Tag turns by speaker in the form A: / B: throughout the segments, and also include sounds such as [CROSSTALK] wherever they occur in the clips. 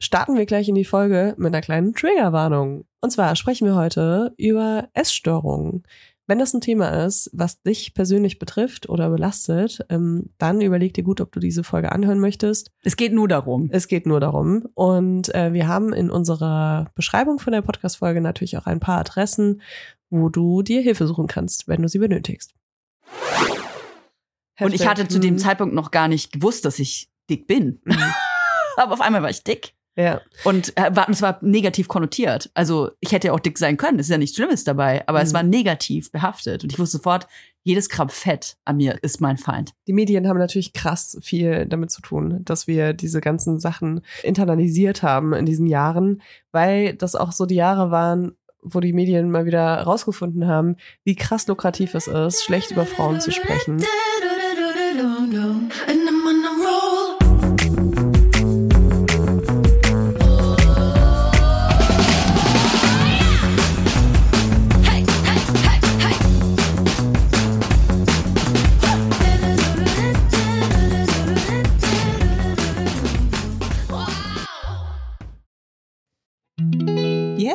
A: starten wir gleich in die Folge mit einer kleinen Triggerwarnung. Und zwar sprechen wir heute über Essstörungen. Wenn das ein Thema ist, was dich persönlich betrifft oder belastet, ähm, dann überleg dir gut, ob du diese Folge anhören möchtest.
B: Es geht nur darum.
A: Es geht nur darum. Und äh, wir haben in unserer Beschreibung von der Podcast-Folge natürlich auch ein paar Adressen, wo du dir Hilfe suchen kannst, wenn du sie benötigst.
B: Und ich hatte zu dem. Zeitpunkt noch gar nicht gewusst, dass ich dick bin.
A: Mhm. [LAUGHS]
B: Aber auf einmal war ich dick.
A: Ja.
B: Und äh, war, es war negativ konnotiert. Also ich hätte ja auch dick sein können, es ist ja nichts Schlimmes dabei, aber es
A: Mhm.
B: war negativ behaftet. Und ich wusste sofort, jedes Gramm Fett an mir ist mein Feind.
A: Die Medien haben natürlich krass viel damit zu tun, dass wir diese ganzen Sachen internalisiert haben in diesen Jahren, weil das auch so die Jahre waren, wo die Medien mal wieder rausgefunden haben, wie krass lukrativ es ist, schlecht über Frauen zu sprechen.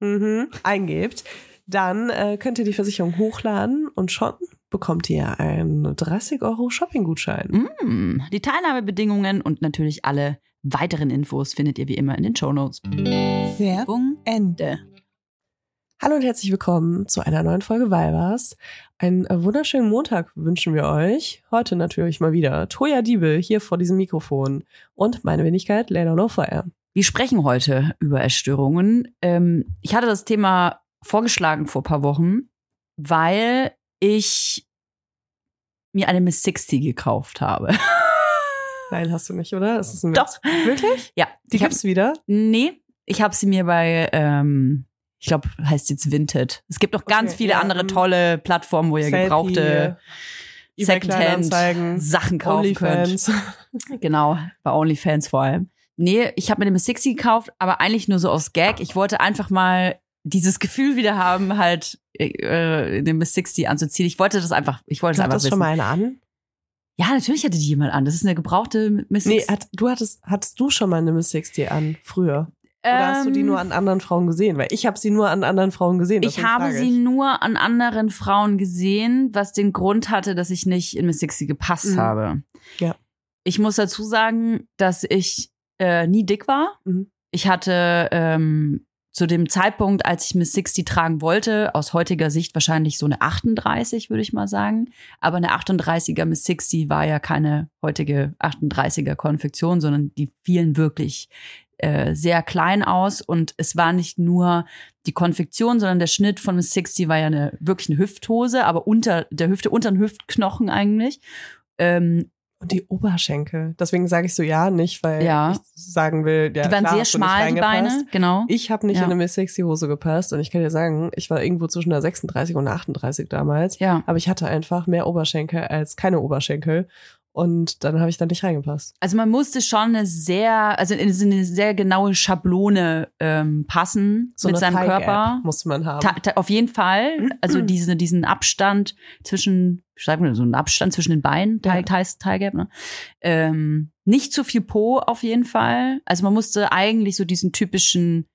A: Mhm, eingebt, dann äh, könnt ihr die Versicherung hochladen und schon bekommt ihr einen 30 Euro Shopping-Gutschein.
B: Mm, die Teilnahmebedingungen und natürlich alle weiteren Infos findet ihr wie immer in den Shownotes.
C: Werbung Ende.
A: Hallo und herzlich willkommen zu einer neuen Folge Weibers. Einen wunderschönen Montag wünschen wir euch. Heute natürlich mal wieder Toja Diebel hier vor diesem Mikrofon und meine Wenigkeit Lena Lowfire.
B: Wir sprechen heute über Essstörungen. Ähm, ich hatte das Thema vorgeschlagen vor ein paar Wochen, weil ich mir eine Miss 60 gekauft habe. [LAUGHS]
A: Nein, hast du nicht, oder? Ist das ein
B: Doch.
A: Witz? Wirklich?
B: Ja,
A: Die
B: ich hab-
A: gibt's wieder?
B: Nee, ich habe sie mir bei ähm, Ich glaube, heißt jetzt Vinted. Es gibt noch ganz
A: Okay,
B: viele
A: ja,
B: andere tolle Plattformen, wo ihr
A: Selfie,
B: gebrauchte
A: eBay
B: Secondhand
A: Kleinanzeigen,
B: Sachen kaufen könnt.
A: OnlyFans.
B: Genau, bei OnlyFans vor allem. Nee, ich habe mir Miss 60 gekauft, aber eigentlich nur so aus Gag. Ich wollte einfach mal dieses Gefühl wieder haben, halt äh, den Miss 60 anzuziehen. Ich wollte das einfach, ich wollte es
A: Du
B: einfach
A: hattest
B: wissen.
A: schon mal eine an?
B: Ja, natürlich hatte die jemand an. Das ist eine gebrauchte Miss
A: Nee,
B: 60.
A: hat, du hattest, hattest du schon mal eine Miss 60 an, früher? Oder hast du die
B: Ähm,
A: nur an anderen Frauen gesehen? Weil ich habe sie nur an anderen Frauen gesehen.
B: Ich habe
A: frage
B: sie
A: ich.
B: nur an anderen Frauen gesehen, was den Grund hatte, dass ich nicht in Miss 60 gepasst
A: Mhm.
B: habe.
A: Ja.
B: Ich muss dazu sagen, dass ich äh, nie dick war.
A: Mhm.
B: Ich hatte ähm, zu dem Zeitpunkt, als ich Miss 60 tragen wollte, aus heutiger Sicht wahrscheinlich so eine 38, würde ich mal sagen. Aber eine 38er Miss 60 war ja keine heutige 38er Konfektion, sondern die fielen wirklich äh, sehr klein aus und es war nicht nur die Konfektion, sondern der Schnitt von Miss 60 war ja eine wirklich eine Hüfthose, aber unter der Hüfte, unter den Hüftknochen eigentlich. Ähm,
A: Und die Oberschenkel. Deswegen sage ich so ja nicht, weil
B: Ja.
A: ich sagen will, ja,
B: die waren
A: klar,
B: sehr schmal, die. Beine, genau.
A: Ich habe nicht
B: Ja.
A: in eine Miss 60 Hose gepasst und ich kann dir sagen, ich war irgendwo zwischen der 36 und der 38 damals.
B: ja.
A: Aber ich hatte einfach mehr Oberschenkel als keine Oberschenkel. Und dann habe ich da nicht reingepasst.
B: Also man musste schon eine sehr, also in eine sehr genaue Schablone ähm, passen
A: So
B: mit
A: eine
B: seinem Körper.
A: musste man haben.
B: Ta ta auf jeden Fall. Also [CLEARS THROAT] diese, diesen Abstand zwischen, wie sagt man, so einen Abstand zwischen den Beinen,
A: Ja.
B: Thigh, Thigh Gap, ne? Ähm, nicht zu viel Po auf jeden Fall. Also man musste eigentlich so diesen typischen,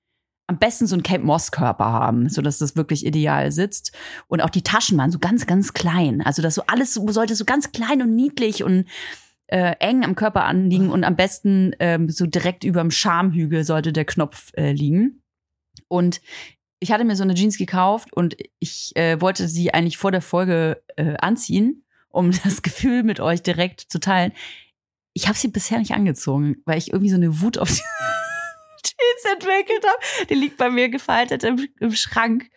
B: am besten so einen Kate Moss Körper haben, so dass das wirklich ideal sitzt. Und auch die Taschen waren so ganz, ganz klein. Also das so alles so, sollte so ganz klein und niedlich und äh, eng am Körper anliegen und am besten ähm, so direkt überm Schamhügel sollte der Knopf äh, liegen. Und ich hatte mir so eine Jeans gekauft und ich äh, wollte sie eigentlich vor der Folge äh, anziehen, um [LAUGHS] das Gefühl mit euch direkt zu teilen. Ich habe sie bisher nicht angezogen, weil ich irgendwie so eine Wut auf die Jeans entwickelt habe. Die liegt bei mir gefaltet im, im Schrank.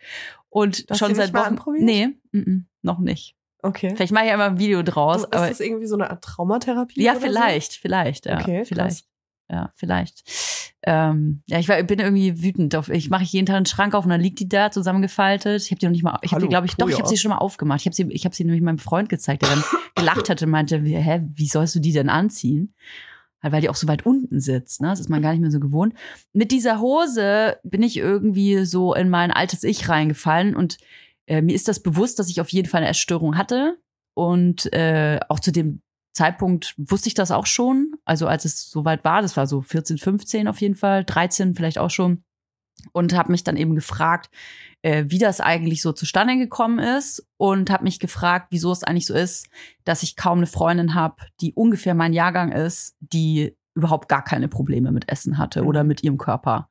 B: Und
A: Hast
B: schon seit Wochen.
A: anprobiert?
B: Nee, mm -mm, noch nicht.
A: Okay.
B: Vielleicht mache ich ja immer ein Video draus.
A: ist
B: aber
A: das irgendwie so eine Art Traumatherapie?
B: ja, vielleicht, vielleicht, ja.
A: Okay, krass.
B: vielleicht. Ja, vielleicht. Ähm, ja, ich war, bin irgendwie wütend auf. Ich mache jeden Tag einen Schrank auf und dann liegt die da zusammengefaltet. Ich habe die noch nicht mal. Ich habe die, glaube ich, doch. Ich
A: Puja.
B: habe sie schon mal aufgemacht. Ich habe sie, ich habe sie nämlich meinem Freund gezeigt, der dann gelacht hatte, und meinte, hä, wie sollst du die denn anziehen? Halt, weil die auch so weit unten sitzt. Ne? Das ist man gar nicht mehr so gewohnt. Mit dieser Hose bin ich irgendwie so in mein altes Ich reingefallen und äh, mir ist das bewusst, dass ich auf jeden Fall eine Essstörung hatte und äh, auch zu dem Zeitpunkt wusste ich das auch schon. Also als es soweit war, das war so 14, 15 auf jeden Fall, 13 vielleicht auch schon. Und habe mich dann eben gefragt, äh, wie das eigentlich so zustande gekommen ist und habe mich gefragt, wieso es eigentlich so ist, dass ich kaum eine Freundin habe, die ungefähr mein Jahrgang ist, die überhaupt gar keine Probleme mit Essen hatte oder mit ihrem Körper.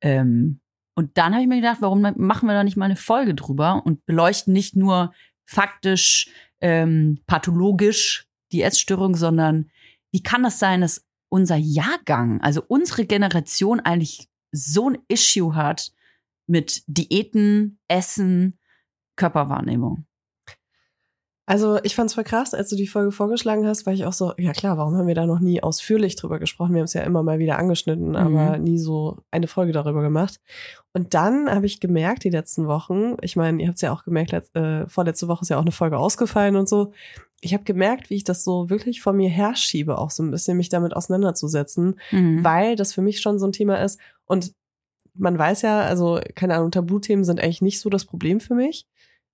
B: Ähm, und dann habe ich mir gedacht, warum machen wir da nicht mal eine Folge drüber und beleuchten nicht nur faktisch, ähm, pathologisch die Essstörung, sondern wie kann das sein, dass unser Jahrgang, also unsere Generation eigentlich so ein Issue hat mit Diäten, Essen, Körperwahrnehmung?
A: Also ich fand's voll krass, als du die Folge vorgeschlagen hast, weil ich auch so, ja klar, warum haben wir da noch nie ausführlich drüber gesprochen? Wir haben es ja immer mal wieder angeschnitten,
B: Mhm.
A: aber nie so eine Folge darüber gemacht. Und dann habe ich gemerkt, die letzten Wochen, ich meine, ihr habt es ja auch gemerkt, äh, vorletzte Woche ist ja auch eine Folge ausgefallen und so. Ich habe gemerkt, wie ich das so wirklich vor mir herschiebe, auch so ein bisschen mich damit auseinanderzusetzen,
B: Mhm.
A: weil das für mich schon so ein Thema ist. Und man weiß ja, also keine Ahnung, Tabuthemen sind eigentlich nicht so das Problem für mich.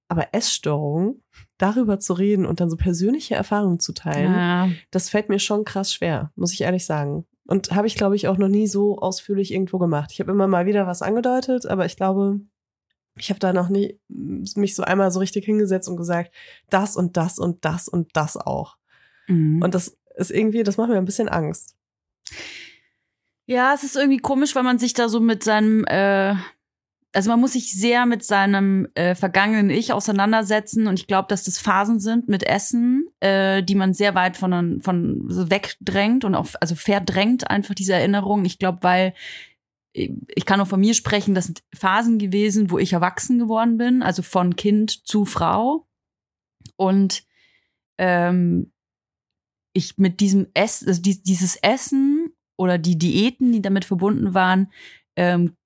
A: Aber Essstörungen, darüber zu reden und dann so persönliche Erfahrungen zu teilen,
B: ja.
A: das fällt mir schon krass schwer, muss ich ehrlich sagen. Und habe ich, glaube ich, auch noch nie so ausführlich irgendwo gemacht. Ich habe immer mal wieder was angedeutet, aber ich glaube, ich habe da noch nie mich so einmal so richtig hingesetzt und gesagt, das und das und das und das auch.
B: Mhm.
A: Und das ist irgendwie, das macht mir ein bisschen Angst.
B: Ja, es ist irgendwie komisch, weil man sich da so mit seinem, äh, also man muss sich sehr mit seinem äh, vergangenen Ich auseinandersetzen und ich glaube, dass das Phasen sind mit Essen, äh, die man sehr weit von, von so wegdrängt und auch, also verdrängt einfach diese Erinnerungen. Ich glaube, weil äh, ich kann auch von mir sprechen, das sind Phasen gewesen, wo ich erwachsen geworden bin, also von Kind zu Frau. Und ähm, ich mit diesem Essen, also dies- dieses Essen oder die Diäten, die damit verbunden waren, ähm,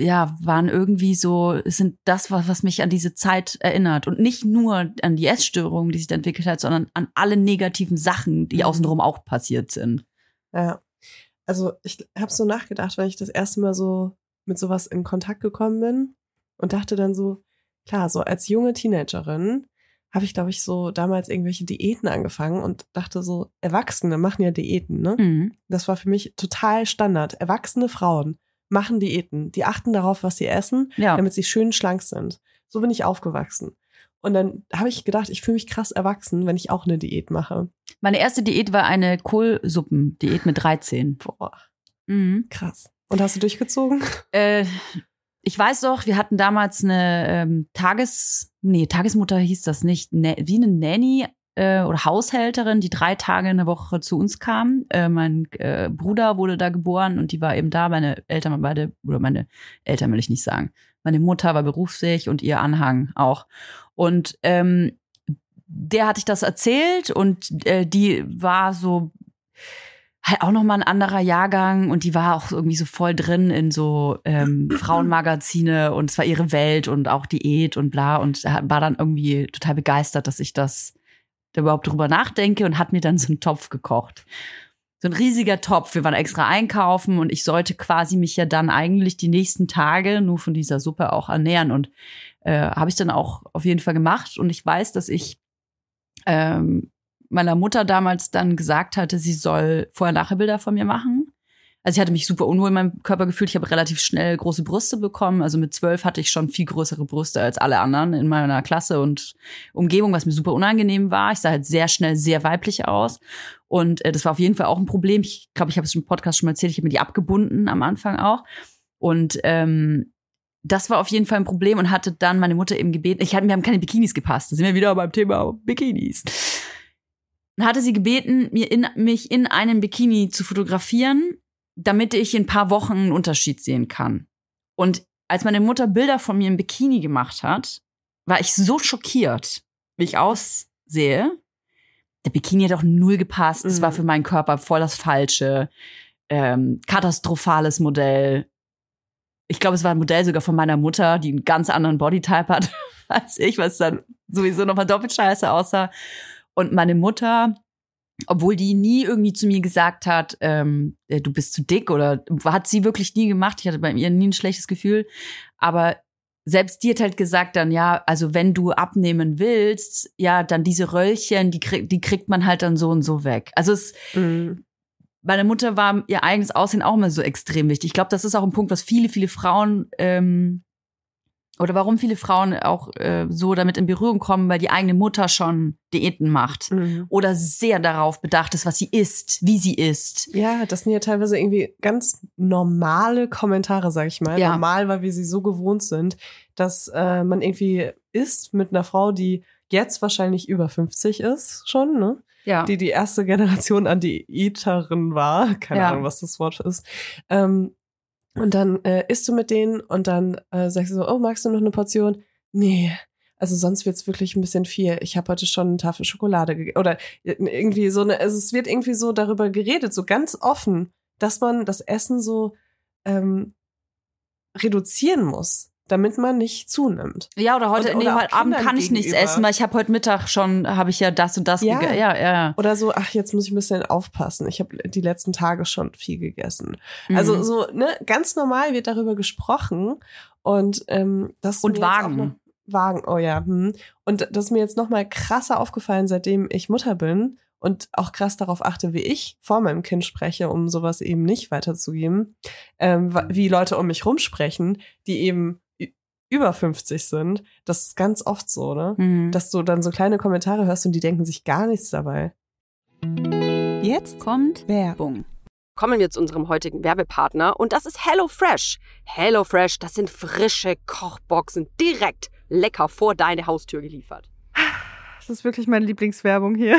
B: ja, waren irgendwie so, sind das, was, was mich an diese Zeit erinnert. Und nicht nur an die Essstörung, die sich da entwickelt hat, sondern an alle negativen Sachen, die
A: Mhm.
B: außenrum auch passiert sind.
A: Ja. Also ich habe so nachgedacht, wenn ich das erste Mal so mit sowas in Kontakt gekommen bin und dachte dann so, klar, so als junge Teenagerin habe ich, glaube ich, so damals irgendwelche Diäten angefangen und dachte so, Erwachsene machen ja Diäten, ne?
B: Mhm.
A: Das war für mich total Standard. Erwachsene Frauen machen Diäten. Die achten darauf, was sie essen,
B: Ja.
A: damit sie schön schlank sind. So bin ich aufgewachsen. Und dann habe ich gedacht, ich fühle mich krass erwachsen, wenn ich auch eine Diät mache.
B: Meine erste Diät war eine Kohlsuppendiät mit 13.
A: Boah,
B: Mhm.
A: krass. Und hast du durchgezogen?
B: Äh, ich weiß doch, wir hatten damals eine ähm, Tages, nee, Tagesmutter hieß das nicht, Nä- wie eine Nanny äh, oder Haushälterin, die drei Tage in der Woche zu uns kam. Äh, mein äh, Bruder wurde da geboren und die war eben da. Meine Eltern waren beide, oder meine Eltern will ich nicht sagen. Meine Mutter war berufsfähig und ihr Anhang auch. Und ähm, der hatte ich das erzählt und äh, die war so halt auch noch mal ein anderer Jahrgang und die war auch irgendwie so voll drin in so ähm, [CLEARS THROAT] Frauenmagazine und es war ihre Welt und auch Diät und bla und war dann irgendwie total begeistert, dass ich das da überhaupt drüber nachdenke und hat mir dann so einen Topf gekocht. So ein riesiger Topf. Wir waren extra einkaufen und ich sollte quasi mich ja dann eigentlich die nächsten Tage nur von dieser Suppe auch ernähren und äh, habe ich dann auch auf jeden Fall gemacht und ich weiß, dass ich ähm, meiner Mutter damals dann gesagt hatte, sie soll Vorher-Nachher-Bilder von mir machen. Also ich hatte mich super unwohl in meinem Körper gefühlt. Ich habe relativ schnell große Brüste bekommen. Also mit zwölf hatte ich schon viel größere Brüste als alle anderen in meiner Klasse und Umgebung, was mir super unangenehm war. Ich sah halt sehr schnell sehr weiblich aus. Und äh, das war auf jeden Fall auch ein Problem. Ich glaube, ich habe es im Podcast schon mal erzählt. Ich habe mir die abgebunden am Anfang auch. Und ähm, das war auf jeden Fall ein Problem und hatte dann meine Mutter eben gebeten. Ich hatte, mir haben keine Bikinis gepasst. Da sind wir wieder beim Thema Bikinis. Dann hatte sie gebeten, mir in, mich in einem Bikini zu fotografieren, damit ich in ein paar Wochen einen Unterschied sehen kann. Und als meine Mutter Bilder von mir im Bikini gemacht hat, war ich so schockiert, wie ich aussehe. Der Bikini hat auch null gepasst. Es
A: Mhm.
B: war für meinen Körper voll das Falsche. Ähm, katastrophales Modell. Ich glaube, es war ein Modell sogar von meiner Mutter, die einen ganz anderen Bodytype hat [LAUGHS] als ich, was dann sowieso nochmal doppelt scheiße aussah. Und meine Mutter, obwohl die nie irgendwie zu mir gesagt hat, ähm, äh, du bist zu dick oder hat sie wirklich nie gemacht. Ich hatte bei ihr nie ein schlechtes Gefühl. Aber selbst die hat halt gesagt dann, ja, also wenn du abnehmen willst, ja, dann diese Röllchen, die, krieg, die kriegt man halt dann so und so weg. Also es,
A: Mhm.
B: meiner Mutter war ihr eigenes Aussehen auch immer so extrem wichtig. Ich glaube, das ist auch ein Punkt, was viele, viele Frauen ähm, oder warum viele Frauen auch äh, so damit in Berührung kommen, weil die eigene Mutter schon Diäten macht
A: Mhm.
B: oder sehr darauf bedacht ist, was sie isst, wie sie isst.
A: Ja, das sind ja teilweise irgendwie ganz normale Kommentare, sag ich mal.
B: Ja.
A: Normal, weil wir sie so gewohnt sind, dass äh, man irgendwie isst mit einer Frau, die jetzt wahrscheinlich über 50 ist, schon, ne?
B: Ja.
A: Die die erste Generation an Diäterin war. Keine
B: Ja.
A: Ahnung, was das Wort ist. Ähm, und dann äh, isst du mit denen und dann äh, sagst du so, oh, magst du noch eine Portion? Nee. Also sonst wird's wirklich ein bisschen viel. Ich habe heute schon eine Tafel Schokolade gegessen. Oder irgendwie so eine, also es wird irgendwie so darüber geredet, so ganz offen, dass man das Essen so ähm, reduzieren muss, damit man nicht zunimmt.
B: ja, oder heute,
A: Und-
B: nee, heute Abend
A: Kindern
B: kann ich nichts
A: gegenüber.
B: essen, weil ich habe heute Mittag schon, habe ich ja das und das
A: Ja.
B: gegessen. Ja, ja.
A: Oder so, ach, jetzt muss ich ein bisschen aufpassen. Ich habe die letzten Tage schon viel gegessen. Also
B: Mhm.
A: so, ne, ganz normal wird darüber gesprochen und ähm, das
B: Und Wagen.
A: Noch, Wagen, oh ja. Hm. Und das ist mir jetzt noch mal krasser aufgefallen, seitdem ich Mutter bin und auch krass darauf achte, wie ich vor meinem Kind spreche, um sowas eben nicht weiterzugeben, ähm, wie Leute um mich rumsprechen, die eben über 50 sind. Das ist ganz oft so, ne?
B: Mhm.
A: Dass du dann so kleine Kommentare hörst und die denken sich gar nichts dabei.
C: Jetzt
B: kommt
C: Werbung.
D: kommen wir zu unserem heutigen Werbepartner und das ist HelloFresh. HelloFresh, das sind frische Kochboxen direkt lecker vor deine Haustür geliefert.
E: Das ist wirklich meine Lieblingswerbung hier.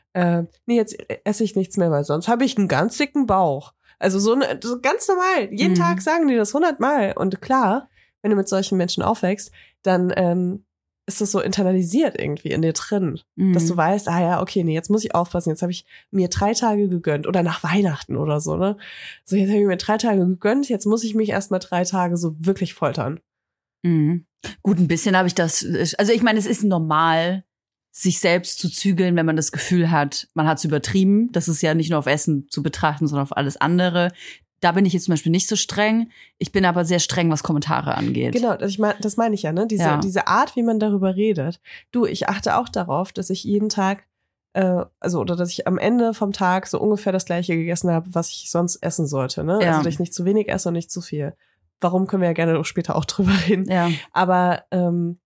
A: äh, nee, jetzt esse ich nichts mehr, weil sonst habe ich einen ganz dicken Bauch. Also so, ne, so ganz normal. Jeden
B: Mhm.
A: Tag sagen die das hundertmal. Und klar, wenn du mit solchen Menschen aufwächst, dann ähm, ist das so internalisiert irgendwie in dir drin.
B: Mhm.
A: Dass du weißt, ah ja, okay, nee, jetzt muss ich aufpassen. Jetzt habe ich mir drei Tage gegönnt. Oder nach Weihnachten oder so, ne? So, jetzt habe ich mir drei Tage gegönnt. Jetzt muss ich mich erstmal drei Tage so wirklich foltern.
B: Mhm. Gut, ein bisschen habe ich das. Also ich meine, es ist normal, sich selbst zu zügeln, wenn man das Gefühl hat, man hat es übertrieben. Das ist ja nicht nur auf Essen zu betrachten, sondern auf alles andere. Da bin ich jetzt zum Beispiel nicht so streng. Ich bin aber sehr streng, was Kommentare angeht.
A: Genau, das, ich mein, das meine ich ja, ne? Diese,
B: Ja.
A: diese Art, wie man darüber redet. Du, ich achte auch darauf, dass ich jeden Tag, äh, also oder dass ich am Ende vom Tag so ungefähr das gleiche gegessen habe, was ich sonst essen sollte. Ne?
B: Ja.
A: Also dass ich nicht zu wenig esse und nicht zu viel. Warum können wir ja gerne später auch drüber reden.
B: Ja.
A: Aber, ähm,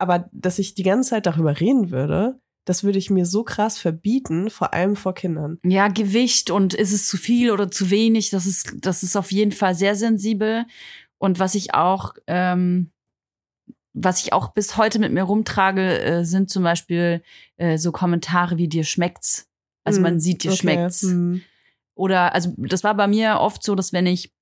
A: aber dass ich die ganze Zeit darüber reden würde, das würde ich mir so krass verbieten, vor allem vor Kindern.
B: Ja, Gewicht und ist es zu viel oder zu wenig, das ist, das ist auf jeden Fall sehr sensibel. Und was ich auch, ähm, was ich auch bis heute mit mir rumtrage, äh, sind zum Beispiel äh, so Kommentare wie dir schmeckt's. Also
A: Hm,
B: man sieht, dir
A: okay,
B: schmeckt's.
A: hm.
B: Oder, also das war bei mir oft so, dass wenn ich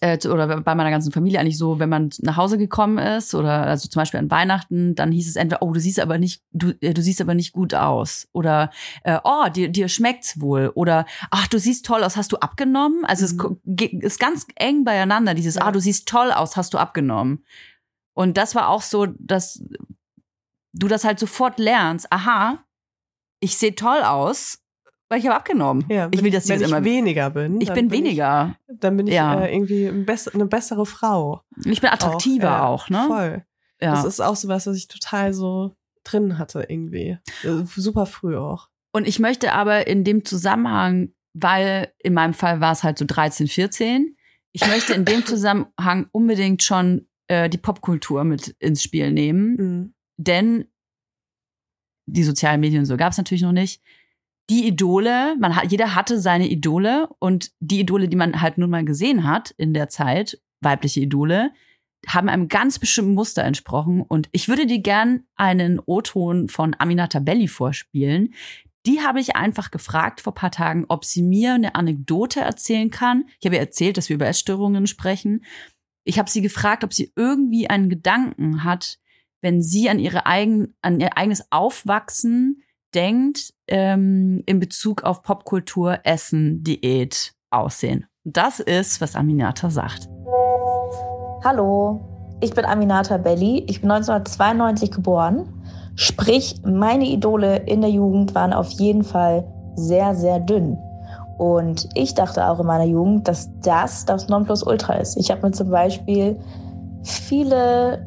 B: äh, oder bei meiner ganzen Familie eigentlich so, wenn man nach Hause gekommen ist oder also zum Beispiel an Weihnachten, dann hieß es entweder, oh, du siehst aber nicht, du, äh, du siehst aber nicht gut aus oder äh, oh, dir, dir schmeckt's wohl oder ach, du siehst toll aus, hast du abgenommen? Also es
A: Mhm.
B: ge- ist ganz eng beieinander, dieses,
A: Ja.
B: ah, du siehst toll aus, hast du abgenommen? Und das war auch so, dass du das halt sofort lernst, aha, ich sehe toll aus, weil ich habe abgenommen.
A: Ja,
B: ich will, dass
A: wenn ich
B: immer
A: weniger bin.
B: ich
A: dann
B: bin weniger.
A: Ich, dann bin ich
B: Ja.
A: äh, irgendwie ein bess eine bessere Frau.
B: Ich bin attraktiver
A: ja,
B: auch, ne?
A: Voll.
B: Ja.
A: Das ist auch sowas, was ich total so drin hatte irgendwie. Äh, Super früh auch.
B: Und ich möchte aber in dem Zusammenhang, weil in meinem Fall war es halt so 13, 14, ich möchte in dem [LAUGHS] Zusammenhang unbedingt schon äh, die Popkultur mit ins Spiel nehmen,
A: Mhm.
B: denn die sozialen Medien und so gab es natürlich noch nicht. Die Idole, man hat, jeder hatte seine Idole und die Idole, die man halt nun mal gesehen hat in der Zeit, weibliche Idole, haben einem ganz bestimmten Muster entsprochen. Und ich würde dir gern einen O-Ton von Aminata Belli vorspielen. Die habe ich einfach gefragt vor paar Tagen, ob sie mir eine Anekdote erzählen kann. Ich habe ihr erzählt, dass wir über Essstörungen sprechen. Ich habe sie gefragt, ob sie irgendwie einen Gedanken hat, wenn sie an ihre eigen, an ihr eigenes Aufwachsen denkt, ähm, in Bezug auf Popkultur, Essen, Diät, Aussehen. Das ist, was Aminata sagt.
E: Hallo, ich bin Aminata Belli. Ich bin 1992 geboren. Sprich, meine Idole in der Jugend waren auf jeden Fall sehr, sehr dünn. Und ich dachte auch in meiner Jugend, dass das das Nonplusultra ist. Ich habe mir zum Beispiel viele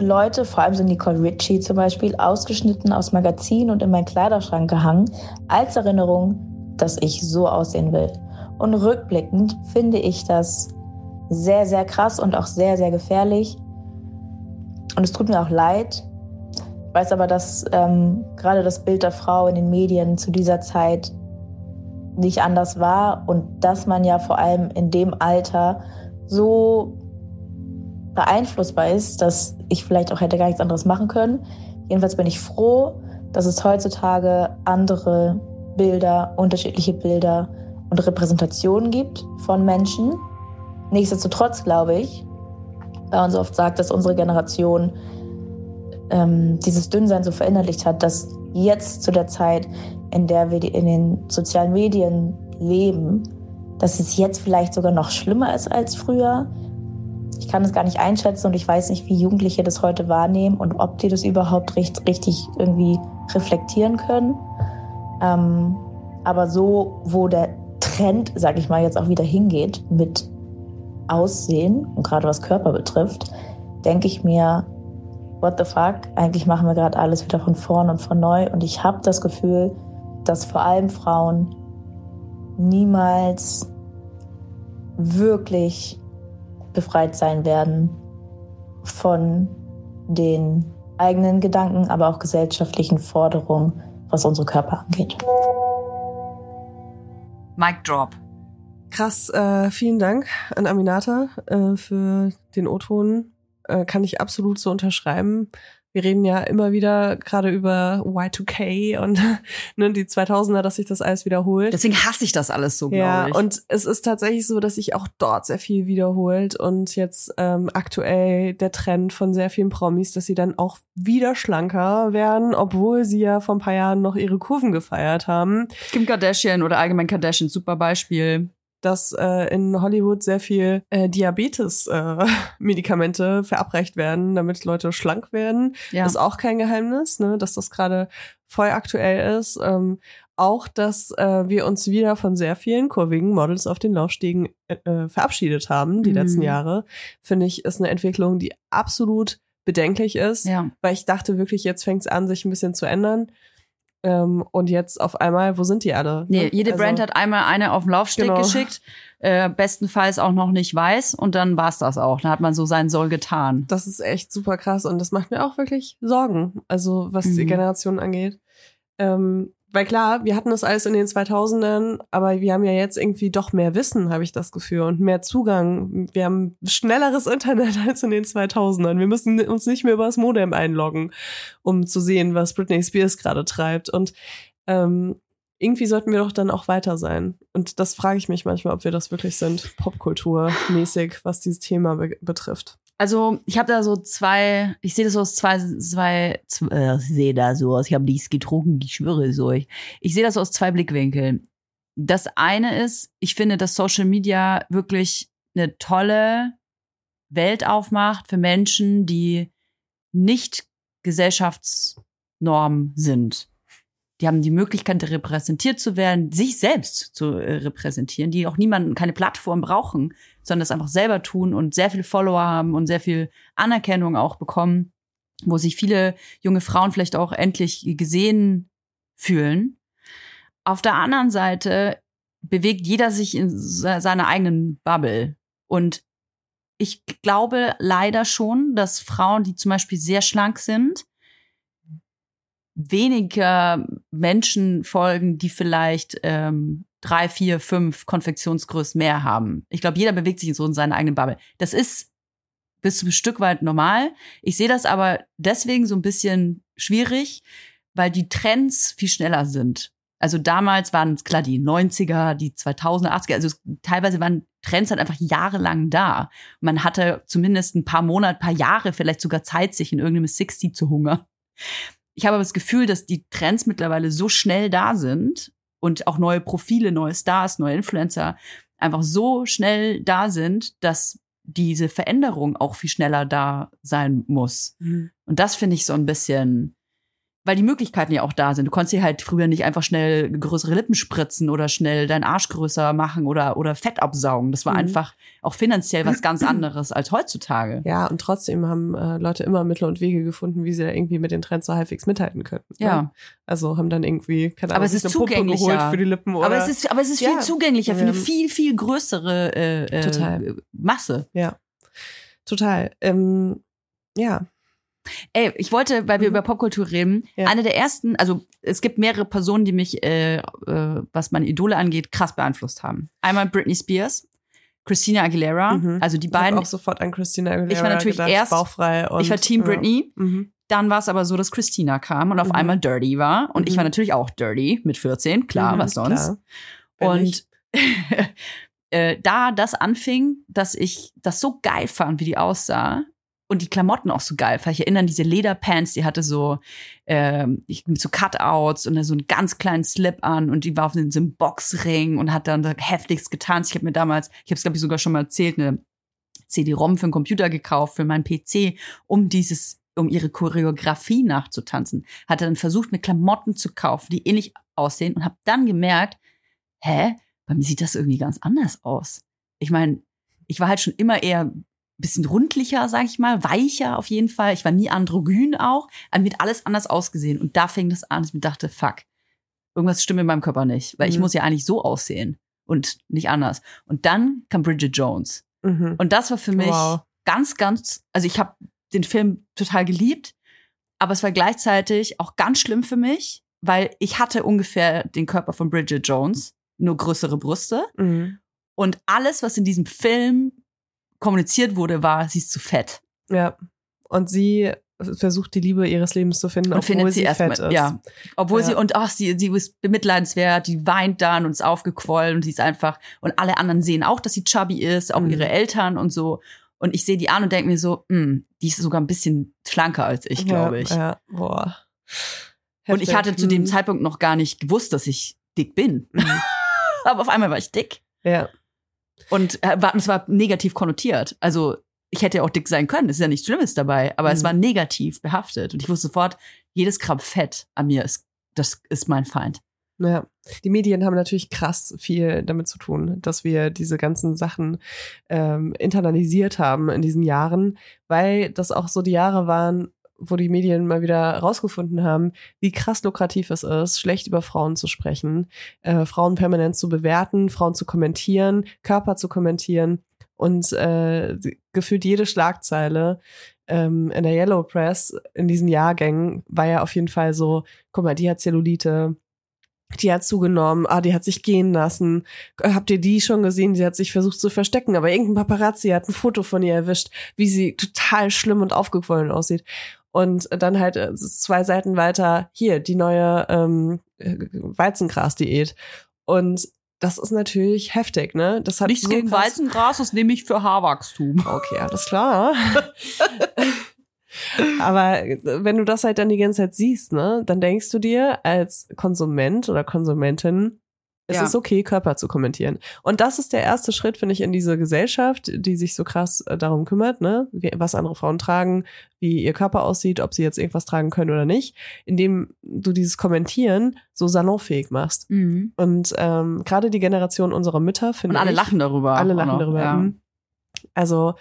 E: Leute, vor allem so Nicole Ritchie zum Beispiel, ausgeschnitten aus Magazinen und in meinen Kleiderschrank gehangen, als Erinnerung, dass ich so aussehen will. Und rückblickend finde ich das sehr, sehr krass und auch sehr, sehr gefährlich. Und es tut mir auch leid. Ich weiß aber, dass ähm, gerade das Bild der Frau in den Medien zu dieser Zeit nicht anders war und dass man ja vor allem in dem Alter so beeinflussbar ist, dass ich vielleicht auch hätte gar nichts anderes machen können. Jedenfalls bin ich froh, dass es heutzutage andere Bilder, unterschiedliche Bilder und Repräsentationen gibt von Menschen. Nichtsdestotrotz glaube ich, weil man so oft sagt, dass unsere Generation ähm, dieses Dünnsein so verinnerlicht hat, dass jetzt zu der Zeit, in der wir in den sozialen Medien leben, dass es jetzt vielleicht sogar noch schlimmer ist als früher. Ich kann es gar nicht einschätzen und ich weiß nicht, wie Jugendliche das heute wahrnehmen und ob die das überhaupt richtig irgendwie reflektieren können. Ähm, aber so, wo der Trend, sag ich mal, jetzt auch wieder hingeht mit Aussehen und gerade was Körper betrifft, denke ich mir, what the fuck, eigentlich machen wir gerade alles wieder von vorn und von neu und ich habe das Gefühl, dass vor allem Frauen niemals wirklich befreit sein werden von den eigenen Gedanken, aber auch gesellschaftlichen Forderungen, was unsere Körper angeht.
B: Mic drop.
A: Krass, äh, vielen Dank an Aminata äh, für den O-Ton. Äh, kann ich absolut so unterschreiben. Wir reden ja immer wieder gerade über Y2K und [LAUGHS] ne, die 2000er, dass sich das alles wiederholt.
B: Deswegen hasse ich das alles so,
A: ja,
B: glaube ich.
A: und es ist tatsächlich so, dass sich auch dort sehr viel wiederholt und jetzt ähm, aktuell der Trend von sehr vielen Promis, dass sie dann auch wieder schlanker werden, obwohl sie ja vor ein paar Jahren noch ihre Kurven gefeiert haben.
B: Kim Kardashian oder allgemein Kardashian, super Beispiel.
A: Dass äh, in Hollywood sehr viel äh, Diabetes-Medikamente [LAUGHS] verabreicht werden, damit Leute schlank werden.
B: Ja.
A: Ist auch kein Geheimnis, ne, dass das gerade voll aktuell ist. Ähm, auch, dass äh, wir uns wieder von sehr vielen kurvigen Models auf den Laufstegen äh, äh, verabschiedet haben, die
B: Mhm.
A: letzten Jahre, finde ich, ist eine Entwicklung, die absolut bedenklich ist,
B: Ja.
A: weil ich dachte wirklich, jetzt fängt es an, sich ein bisschen zu ändern. Ähm, und jetzt auf einmal, wo sind die alle?
B: Nee,
A: ne?
B: jede
A: Also-
B: Brand hat einmal eine auf den Laufsteg
A: Genau.
B: geschickt, äh, bestenfalls auch noch nicht weiß und dann war's das auch. Dann hat man so sein Soll getan.
A: Das ist echt super krass und das macht mir auch wirklich Sorgen, also was die
B: Mhm.
A: Generation angeht. Ähm, weil klar, wir hatten das alles in den 2000ern, aber wir haben ja jetzt irgendwie doch mehr Wissen, habe ich das Gefühl, und mehr Zugang. Wir haben schnelleres Internet [LAUGHS] als in den 2000ern. Wir müssen uns nicht mehr über das Modem einloggen, um zu sehen, was Britney Spears gerade treibt. Und ähm, irgendwie sollten wir doch dann auch weiter sein. Und das frage ich mich manchmal, ob wir das wirklich sind, popkulturmäßig, was dieses Thema be betrifft.
B: Also ich habe da so zwei, ich sehe das so aus zwei, zwei, zwei äh, ich sehe da so aus, ich habe nichts getrunken, ich schwöre es euch. Ich sehe das so aus zwei Blickwinkeln. Das eine ist, ich finde, dass Social Media wirklich eine tolle Welt aufmacht für Menschen, die nicht Gesellschaftsnorm sind. Die haben die Möglichkeit, repräsentiert zu werden, sich selbst zu äh, repräsentieren, die auch niemanden, keine Plattform brauchen, sondern das einfach selber tun und sehr viele Follower haben und sehr viel Anerkennung auch bekommen, wo sich viele junge Frauen vielleicht auch endlich gesehen fühlen. Auf der anderen Seite bewegt jeder sich in se- seiner eigenen Bubble. Und ich glaube leider schon, dass Frauen, die zum Beispiel sehr schlank sind, weniger Menschen folgen, die vielleicht ähm, drei, vier, fünf Konfektionsgrößen mehr haben. Ich glaube, jeder bewegt sich so in seiner eigenen Bubble. Das ist bis zu einem Stück weit normal. Ich sehe das aber deswegen so ein bisschen schwierig, weil die Trends viel schneller sind. Also damals waren es klar die 90er, die 2000er, 80er, also es, teilweise waren Trends halt einfach jahrelang da. Man hatte zumindest ein paar Monate, paar Jahre, vielleicht sogar Zeit, sich in irgendeinem 60 zu hungern. Ich habe aber das Gefühl, dass die Trends mittlerweile so schnell da sind und auch neue Profile, neue Stars, neue Influencer einfach so schnell da sind, dass diese Veränderung auch viel schneller da sein muss.
A: Mhm.
B: Und das finde ich so ein bisschen, weil die Möglichkeiten ja auch da sind. Du konntest dir halt früher nicht einfach schnell größere Lippen spritzen oder schnell deinen Arsch größer machen oder, oder Fett absaugen. Das war
A: Mhm.
B: einfach auch finanziell was ganz [CLEARS THROAT] anderes als heutzutage.
A: Ja, und trotzdem haben äh, Leute immer Mittel und Wege gefunden, wie sie da irgendwie mit den Trends so halbwegs mithalten könnten. Ne?
B: Ja.
A: Also haben dann irgendwie, keine
B: Aber
A: Ahnung,
B: es ist zugänglicher.
A: geholt für die Lippen oder.
B: Aber es ist, aber es ist viel
A: Ja.
B: zugänglicher für
A: Ja.
B: eine viel, viel größere äh, äh,
A: Total.
B: Masse.
A: total. Ähm, ja.
B: Ey, ich wollte, weil wir
A: Mhm.
B: über Popkultur reden,
A: Ja.
B: eine der ersten, also es gibt mehrere Personen, die mich, äh, äh, was meine Idole angeht, krass beeinflusst haben. Einmal Britney Spears, Christina Aguilera,
A: Mhm.
B: also die
A: Ich
B: beiden.
A: auch sofort an Christina Aguilera
B: Ich war natürlich
A: gedacht,
B: erst-
A: bauchfrei und
B: ich war Team
A: ja.
B: Britney.
A: Mhm.
B: Dann war es aber so, dass Christina kam und auf
A: Mhm.
B: einmal Dirty war. Und ich
A: Mhm.
B: war natürlich auch Dirty mit 14, klar,
A: Mhm,
B: was sonst.
A: klar.
B: Und [LAUGHS] äh, da das anfing, dass ich das so geil fand, wie die aussah und die Klamotten auch so geil fand. Ich erinnere an diese Lederpants, die hatte so ich- mit so Cutouts und so einen ganz kleinen Slip an und die war auf so einem Boxring und hat dann da heftigst getanzt. Ich habe mir damals, ich habe es glaube ich sogar schon mal erzählt, eine CD-ROM für einen Computer gekauft, für meinen PC, um dieses, um ihre Choreografie nachzutanzen. Hatte dann versucht, mir Klamotten zu kaufen, die ähnlich aussehen und habe dann gemerkt, hä, bei mir sieht das irgendwie ganz anders aus. Ich meine, ich war halt schon immer eher bisschen rundlicher, sag ich mal, weicher auf jeden Fall. Ich war nie androgyn auch, aber mir hat alles anders ausgesehen. Und da fing das an, dass ich mir dachte, fuck, irgendwas stimmt in meinem Körper nicht, weil ich
A: Mhm.
B: muss ja eigentlich so aussehen und nicht anders. Und dann kam Bridget Jones.
A: Mhm.
B: Und das war für mich
A: Wow.
B: ganz, ganz, also ich habe den Film total geliebt, aber es war gleichzeitig auch ganz schlimm für mich, weil ich hatte ungefähr den Körper von Bridget Jones, nur größere Brüste.
A: Mhm.
B: Und alles, was in diesem Film kommuniziert wurde, war, sie ist zu fett.
A: Ja. Und sie versucht die Liebe ihres Lebens zu finden,
B: Und
A: obwohl
B: findet
A: sie
B: sie
A: fett ist.
B: ja. Obwohl
A: Ja.
B: sie, und ach, sie, sie ist bemitleidenswert, die weint dann und ist aufgequollen und sie ist einfach, und alle anderen sehen auch, dass sie chubby ist, auch
A: Mhm.
B: ihre Eltern und so. Und ich sehe die an und denke mir so, hm, die ist sogar ein bisschen schlanker als ich, glaube ich.
A: Ja, ja. Boah.
B: Und ich
A: Heftig.
B: hatte zu dem
A: Mhm.
B: Zeitpunkt noch gar nicht gewusst, dass ich dick bin.
A: Mhm. [LAUGHS]
B: Aber auf einmal war ich dick.
A: Ja.
B: Und äh, war, es war negativ konnotiert. Also ich hätte ja auch dick sein können. Es ist ja nichts Schlimmes dabei. Aber es
A: Mhm.
B: war negativ behaftet. Und ich wusste sofort, jedes Gramm Fett an mir ist, das ist mein Feind.
A: Ja, die Medien haben natürlich krass viel damit zu tun, dass wir diese ganzen Sachen ähm, internalisiert haben in diesen Jahren, weil das auch so die Jahre waren, wo die Medien mal wieder rausgefunden haben, wie krass lukrativ es ist, schlecht über Frauen zu sprechen, äh, Frauen permanent zu bewerten, Frauen zu kommentieren, Körper zu kommentieren und äh, gefühlt jede Schlagzeile ähm, in der Yellow Press in diesen Jahrgängen war ja auf jeden Fall so, guck mal, die hat Zellulite, die hat zugenommen, ah, die hat sich gehen lassen. Äh, Habt ihr die schon gesehen? Sie hat sich versucht zu verstecken, aber irgendein Paparazzi hat ein Foto von ihr erwischt, wie sie total schlimm und aufgequollen aussieht. Und dann halt äh, zwei Seiten weiter, hier, die neue ähm, äh, Weizengras-Diät. Und das ist natürlich heftig, ne? Das hat
B: Nichts
A: so
B: gegen Weizengras, das nehme ich für Haarwachstum.
A: Okay, alles klar. Aber wenn du das halt dann die ganze Zeit siehst, ne, dann denkst du dir als Konsument oder Konsumentin, es
B: Ja.
A: ist okay, Körper zu kommentieren. Und das ist der erste Schritt, finde ich, in diese Gesellschaft, die sich so krass äh, darum kümmert, ne, wie, was andere Frauen tragen, wie ihr Körper aussieht, ob sie jetzt irgendwas tragen können oder nicht, indem du dieses Kommentieren so salonfähig machst.
B: Mhm.
A: Und ähm, gerade die Generation unserer Mütter,
B: Und
A: finde
B: alle
A: ich,
B: lachen darüber.
A: alle lachen
B: noch,
A: darüber.
B: Ja.
A: mhm. Also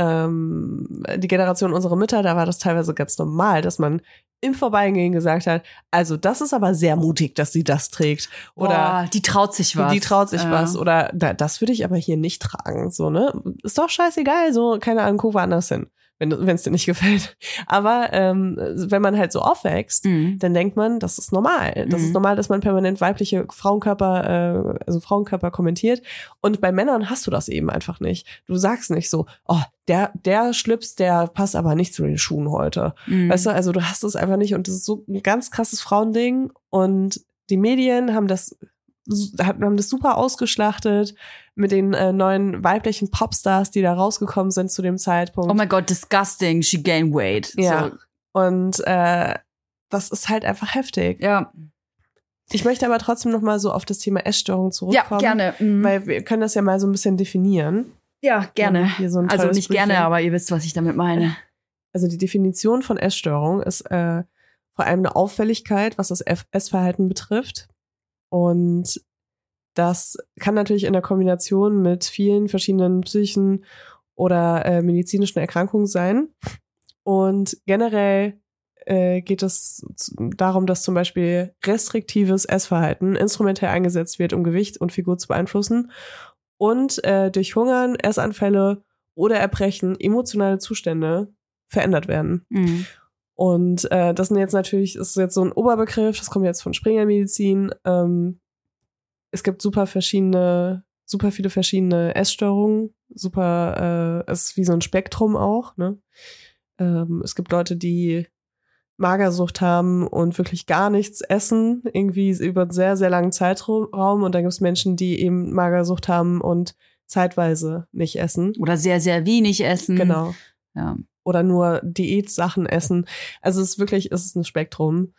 A: ähm, die Generation unserer Mütter, da war das teilweise ganz normal, dass man im Vorbeigehen gesagt hat, also das ist aber sehr mutig, dass sie das trägt. Oder
B: Boah, die traut sich was.
A: die traut sich
B: Ja.
A: was. Oder da, das würde ich aber hier nicht tragen. So, ne? Ist doch scheißegal, so, keine Ahnung, guck woanders hin, wenn es dir nicht gefällt. Aber ähm, wenn man halt so aufwächst,
B: Mhm.
A: dann denkt man, das ist normal. Das
B: Mhm.
A: ist normal, dass man permanent weibliche Frauenkörper, äh, also Frauenkörper kommentiert. Und bei Männern hast du das eben einfach nicht. Du sagst nicht so, oh, der, der Schlips, der passt aber nicht zu den Schuhen heute.
B: Mhm.
A: Weißt du, also du hast es einfach nicht und das ist so ein ganz krasses Frauending und die Medien haben das haben das super ausgeschlachtet mit den äh, neuen weiblichen Popstars, die da rausgekommen sind zu dem Zeitpunkt.
B: Oh mein Gott, disgusting, she gained weight.
A: Ja.
B: So,
A: und äh, das ist halt einfach heftig.
B: ja.
A: Ich möchte aber trotzdem noch mal so auf das Thema Essstörung
B: ja,
A: zurückkommen.
B: gerne. Mhm.
A: Weil wir können das ja mal so ein bisschen definieren.
B: Ja, gerne.
A: Ja, so
B: also nicht gerne,
A: Briefing.
B: aber ihr wisst, was ich damit meine.
A: Also die Definition von Essstörung ist äh, vor allem eine Auffälligkeit, was das Essverhalten betrifft. Und das kann natürlich in der Kombination mit vielen verschiedenen psychischen oder äh, medizinischen Erkrankungen sein. Und generell äh, geht es darum, dass zum Beispiel restriktives Essverhalten instrumentell eingesetzt wird, um Gewicht und Figur zu beeinflussen und äh, durch Hungern, Essanfälle oder Erbrechen emotionale Zustände verändert werden.
B: Mhm.
A: Und äh, das sind jetzt natürlich, das ist jetzt so ein Oberbegriff, das kommt jetzt von Springermedizin. Ähm, es gibt super verschiedene, super viele verschiedene Essstörungen, super, äh, es ist wie so ein Spektrum auch, ne? Ähm, es gibt Leute, die Magersucht haben und wirklich gar nichts essen, irgendwie über einen sehr, sehr langen Zeitraum. Und dann gibt es Menschen, die eben Magersucht haben und zeitweise nicht essen.
B: Oder sehr, sehr wenig essen.
A: Genau
B: Ja.
A: oder nur Diätsachen essen. Also es ist wirklich, es ist ein Spektrum.